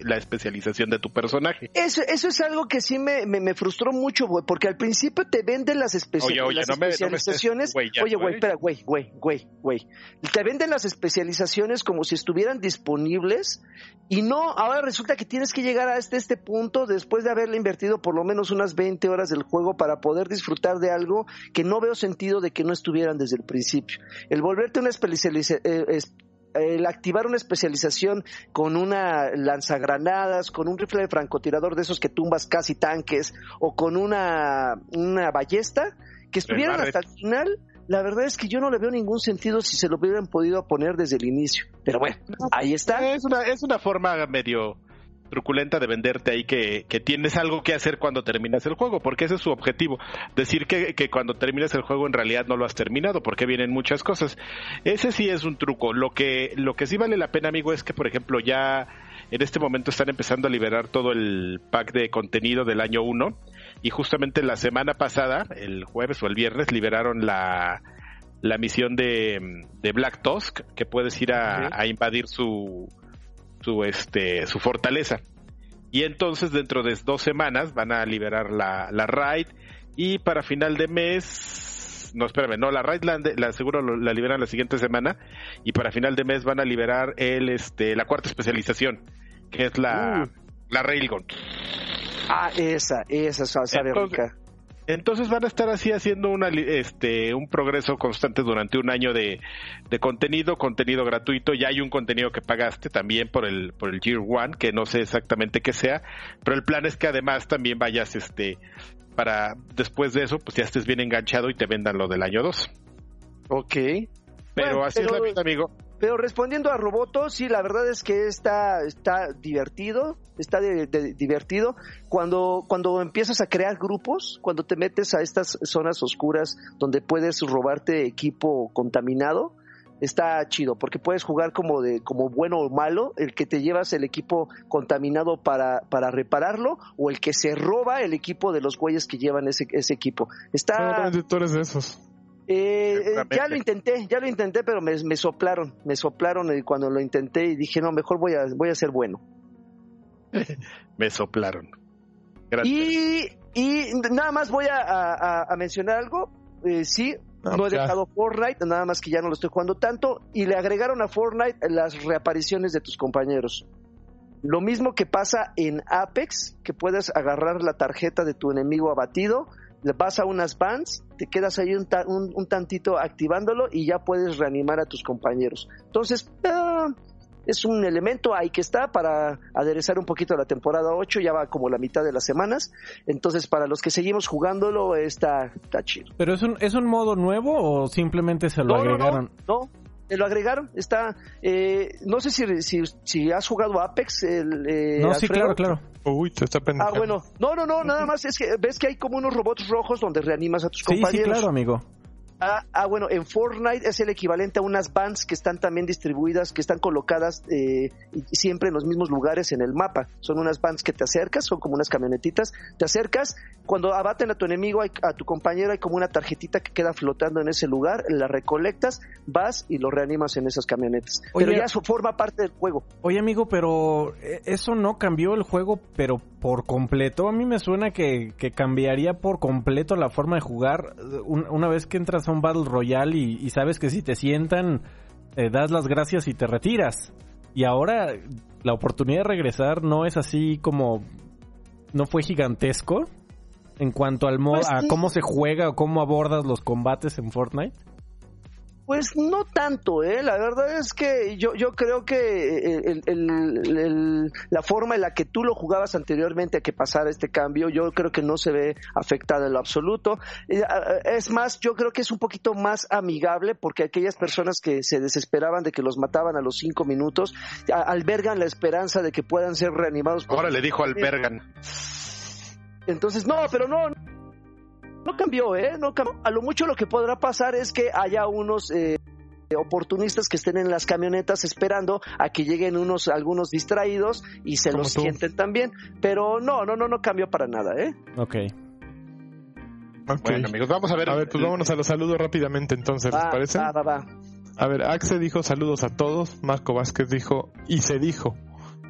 la especialización de tu personaje. Eso, eso es algo que sí me, me, frustró mucho, güey, porque al principio te venden las, especializaciones. oye, güey, espera, güey, güey, güey, güey. Te venden las especializaciones como si estuvieran disponibles y no, ahora resulta que tienes que llegar a este, este punto después de haberle invertido por lo menos unas 20 horas del juego para poder disfrutar de algo que no veo sentido de que no estuvieran desde el principio. El volverte una especialización... Eh, el activar una especialización con una lanzagranadas, con un rifle de francotirador de esos que tumbas casi tanques, o con una, una ballesta, que estuvieran hasta el final, la verdad es que yo no le veo ningún sentido si se lo hubieran podido poner desde el inicio. Pero bueno, ahí está. Es una, es una forma medio truculenta de venderte ahí que, que, tienes algo que hacer cuando terminas el juego, porque ese es su objetivo. Decir que, que, cuando terminas el juego en realidad no lo has terminado, porque vienen muchas cosas. Ese sí es un truco. Lo que, lo que sí vale la pena, amigo, es que, por ejemplo, ya en este momento están empezando a liberar todo el pack de contenido del año 1 y justamente la semana pasada, el jueves o el viernes, liberaron la, la misión de, de Black Tusk, que puedes ir a, a invadir su, su, este, su fortaleza. Y entonces dentro de dos semanas van a liberar la, la raid y para final de mes, no espérame, no, la raid la, la seguro la liberan la siguiente semana y para final de mes van a liberar el, este, la cuarta especialización, que es la, uh. la Railgun. Ah, esa, esa, sabe rica. Entonces van a estar así haciendo una, este, un progreso constante durante un año de, contenido, contenido gratuito. Ya hay un contenido que pagaste también por el, por el Year One, que no sé exactamente qué sea, pero el plan es que además también vayas, este, para después de eso, pues ya estés bien enganchado y te vendan lo del año 2. Ok. Pero así es la vida, amigo. Pero respondiendo a Roboto, sí, la verdad es que está, está divertido, está divertido. Cuando, cuando empiezas a crear grupos, cuando te metes a estas zonas oscuras donde puedes robarte equipo contaminado, está chido, porque puedes jugar como de, como bueno o malo, el que te llevas el equipo contaminado para, para repararlo, o el que se roba el equipo de los güeyes que llevan ese, ese equipo. Está. de esos. Eh, eh, ya lo intenté, ya lo intenté, pero me, soplaron, me soplaron cuando lo intenté y dije, no, mejor voy a, voy a ser bueno. me soplaron. Y, y nada más voy a, mencionar algo. Eh, sí, ah, no he dejado Fortnite, nada más que ya no lo estoy jugando tanto. Y le agregaron a Fortnite las reapariciones de tus compañeros. Lo mismo que pasa en Apex, que puedes agarrar la tarjeta de tu enemigo abatido vas a unas bands, te quedas ahí un, un, tantito activándolo y ya puedes reanimar a tus compañeros. Entonces, ah, es un elemento ahí que está para aderezar un poquito la temporada 8, ya va como la mitad de las semanas. Entonces, para los que seguimos jugándolo, está, está chido. ¿Pero es un, es un modo nuevo o simplemente se lo agregaron? no, lo agregaron. Está, eh, no sé si, si, has jugado Apex. El, eh, no, sí, claro, claro. Uy, te está Ah, bueno. No, no, no, nada más es que ves que hay como unos robots rojos donde reanimas a tus compañeros. Sí, claro, amigo. Ah, ah, bueno, en Fortnite es el equivalente a unas bands que están también distribuidas, que están colocadas eh, siempre en los mismos lugares en el mapa. Son unas bands que te acercas, son como unas camionetitas. Te acercas, cuando abaten a tu enemigo, a tu compañero, hay como una tarjetita que queda flotando en ese lugar, la recolectas, vas y lo reanimas en esas camionetas. pero ya eso forma parte del juego. Oye, amigo, pero eh, eso no cambió el juego, pero por completo. A mí me suena que, cambiaría por completo la forma de jugar una vez que entras a un Battle Royale y, sabes que si te sientan, eh, das las gracias y te retiras. Y ahora la oportunidad de regresar no es así como... no fue gigantesco en cuanto al modo, pues a cómo se juega o cómo abordas los combates en Fortnite. Pues no tanto, ¿eh? La verdad es que yo, yo creo que el, la forma en la que tú lo jugabas anteriormente a que pasara este cambio, yo creo que no se ve afectada en lo absoluto. Es más, yo creo que es un poquito más amigable porque aquellas personas que se desesperaban de que los mataban a los cinco minutos, albergan la esperanza de que puedan ser reanimados. Ahora le dijo albergan. Entonces, no, pero no, no cambió, ¿eh? No A lo mucho lo que podrá pasar es que haya unos eh, oportunistas que estén en las camionetas esperando a que lleguen unos algunos distraídos y se los sienten también. Pero no, no, no, no cambió para nada, ¿eh? Ok. Bueno, amigos, vamos a ver. A ver, pues vámonos a los saludos rápidamente entonces, ¿les parece? Va, va, va. A ver, Axe dijo saludos a todos. Marco Vázquez dijo y se dijo.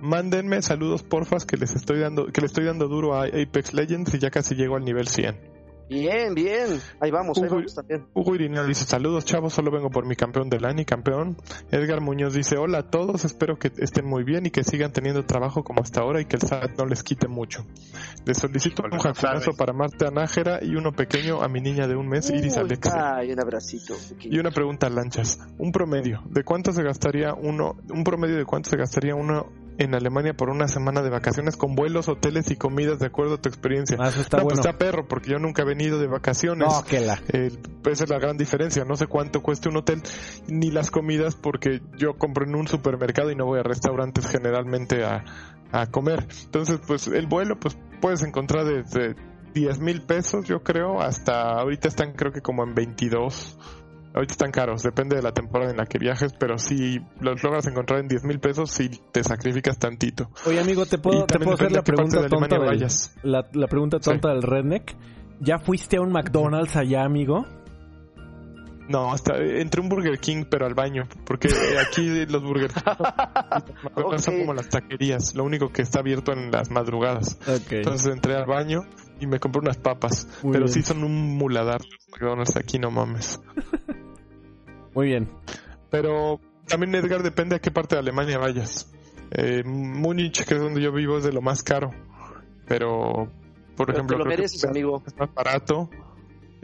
Mándenme saludos porfas que les estoy dando, que le estoy dando duro a Apex Legends y ya casi llego al nivel 100. Bien, bien. Ahí vamos, ahí vamos también. Hugo Irineo dice, saludos chavos, solo vengo por mi campeón del año, campeón. Edgar Muñoz dice, hola a todos, espero que estén muy bien y que sigan teniendo trabajo como hasta ahora y que el SAT no les quite mucho. Les solicito un jacunazo para Marta Nájera y uno pequeño a mi niña de un mes, Iris Alexa. Ay, un abracito. Y una pregunta, Lanchas. Un promedio, ¿de cuánto se gastaría uno, un promedio de cuánto se gastaría uno en Alemania por una semana de vacaciones con vuelos, hoteles y comidas de acuerdo a tu experiencia. Ah, está no, pues está perro, porque yo nunca he venido de vacaciones. No, que la. Eh, esa es la gran diferencia. No sé cuánto cueste un hotel ni las comidas porque yo compro en un supermercado y no voy a restaurantes generalmente a, a comer. Entonces, pues el vuelo, pues puedes encontrar desde 10 mil pesos, yo creo, hasta ahorita están creo que como en 22 Ahorita están caros, depende de la temporada en la que viajes, pero si los logras encontrar en 10 mil pesos, si te sacrificas tantito. Oye, amigo, ¿te puedo, ¿te puedo hacer la pregunta, tonta del, la, la, pregunta tonta del redneck? ¿Ya fuiste a un McDonald's allá, amigo? No, hasta entré un Burger King, pero al baño, porque aquí los Burger King son como las taquerías, lo único que está abierto en las madrugadas. Entonces entré al baño y me compré unas papas, pero sí son un muladar los McDonald's aquí, no mames. Muy bien. Pero también, Edgar, depende a qué parte de Alemania vayas. Eh, Múnich, que es donde yo vivo, es de lo más caro. Pero, por ejemplo, lo es más barato.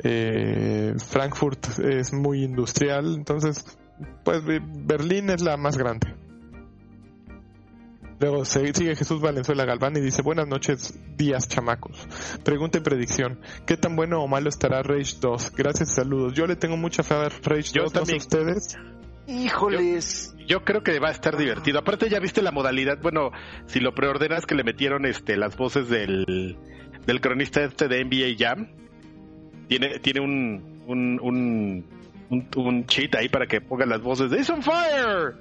Eh, Frankfurt es muy industrial. Entonces, pues Berlín es la más grande. Luego sigue Jesús Valenzuela Galván y dice, buenas noches, días chamacos. Pregunta y predicción, ¿qué tan bueno o malo estará Rage 2? Gracias y saludos. Yo le tengo mucha fe a Rage 2, también. a ustedes. Híjoles. Yo, creo que va a estar divertido. Aparte ya viste la modalidad, bueno, si lo preordenas que le metieron este las voces del, del cronista este de NBA Jam, tiene, tiene un, un, un, un, cheat ahí para que pongan las voces de It's on fire.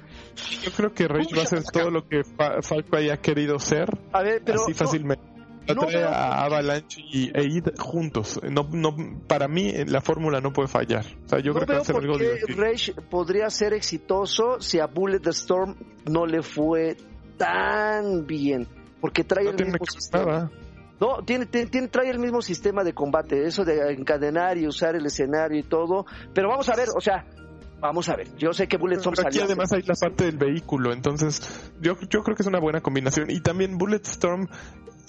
Yo creo que Rage va a ser todo lo que Falco haya querido ser. A ver, pero así fácilmente. No, a Avalanche y Eid juntos. No, no, para mí la fórmula no puede fallar. O sea, yo creo que va a ser algo Rage podría ser exitoso si a Bullet the Storm no le fue tan bien, porque trae el mismo sistema. No, tiene, tiene, trae el mismo sistema de combate, eso de encadenar y usar el escenario y todo. Pero vamos a ver, o sea, Vamos a ver, yo sé que Bulletstorm Pero aquí además hay la parte del vehículo, entonces yo, yo creo que es una buena combinación. Y también Bulletstorm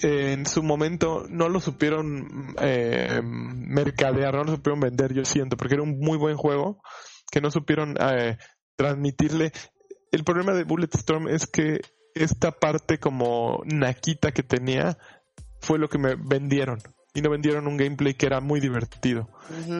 eh, en su momento no lo supieron eh, mercadear, no lo supieron vender, yo siento, porque era un muy buen juego que no supieron eh, transmitirle. El problema de Bulletstorm es que esta parte como naquita que tenía fue lo que me vendieron y no vendieron un gameplay que era muy divertido.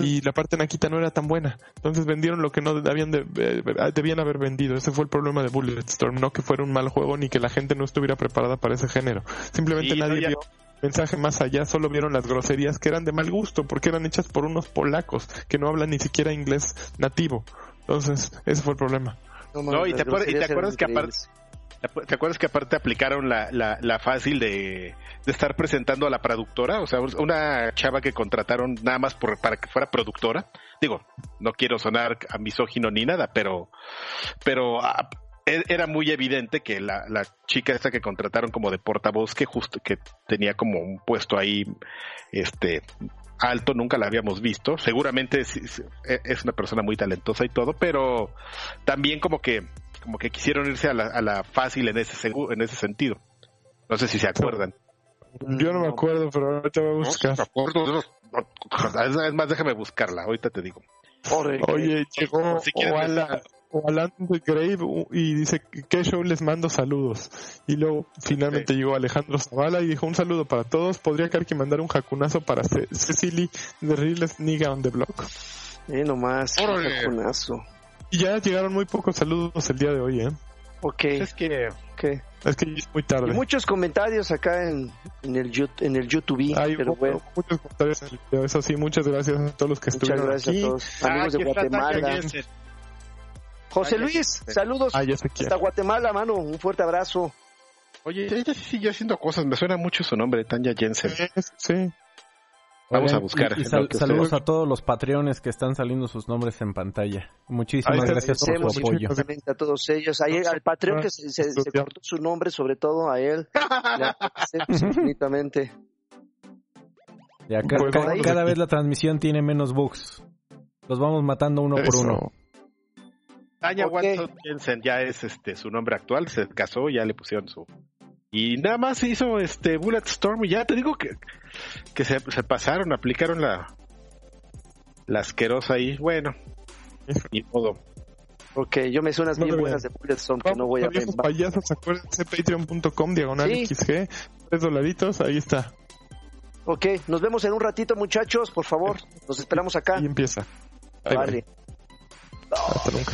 Y la parte Nakita no era tan buena. Entonces vendieron lo que no debían, de, eh, debían haber vendido. Ese fue el problema de Bulletstorm. No que fuera un mal juego ni que la gente no estuviera preparada para ese género. Simplemente nadie vio mensaje más allá, solo vieron las groserías que eran de mal gusto porque eran hechas por unos polacos que no hablan ni siquiera inglés nativo. Entonces, ese fue el problema. No, y, te, acuerdas que aparte ¿Te acuerdas que aparte aplicaron la, la, fácil de, estar presentando a la productora? O sea, una chava que contrataron nada más por, para que fuera productora. Digo, no quiero sonar a misógino ni nada, pero, pero e, era muy evidente que la, la, chica esta que contrataron como de portavoz, que justo, que tenía como un puesto ahí, este, alto, nunca la habíamos visto. Seguramente es una persona muy talentosa y todo, pero también como que como que quisieron irse a la, a la fácil en ese, en ese sentido. No sé si se acuerdan. Yo no me acuerdo, pero ahorita voy a buscar. No, es más, déjame buscarla, ahorita te digo. Oye, llegó si Alan de Grave y dice que show les mando saludos. Y luego finalmente llegó Alejandro Zavala y dijo un saludo para todos. Podría caer que mandar un jacunazo para Cecily de Realest Nigga on the Block. Eh, nomás, un jacunazo. Y ya llegaron muy pocos saludos el día de hoy, ¿eh? Ok. Es que... Es que es muy tarde. Y muchos comentarios acá en, en, el, en el YouTube. Hay pero bueno. muchos comentarios en el video. Eso sí, muchas gracias a todos los que muchas estuvieron gracias a todos. Amigos de Guatemala. José Luis, saludos ah, hasta Guatemala, mano. Un fuerte abrazo. Oye, ella sí sigue haciendo cosas. Me suena mucho su nombre, Tanya Jensen. Sí. Vamos a buscar. saludos a todos los patreones que están saliendo sus nombres en pantalla. Muchísimas gracias por su apoyo. A todos ellos. al Patreon que se, se, cortó su nombre, sobre todo a él. Le infinitamente. Ya, cada vez la transmisión tiene menos bugs. Los vamos matando uno por uno. Tanya Watson Jensen ya es este su nombre actual, se casó, ya le pusieron su y nada más hizo este Bulletstorm y ya te digo que, que se, se pasaron, aplicaron la la asquerosa ahí, bueno, y todo. Ok, yo me suenas bien buenas de Bulletstorm que no voy a ver. payasos, acuérdense, patreon.com, diagonal XG, tres dolaritos, ahí está. Ok, nos vemos en un ratito, muchachos, por favor. Nos esperamos acá. Y empieza. vale. Hasta nunca.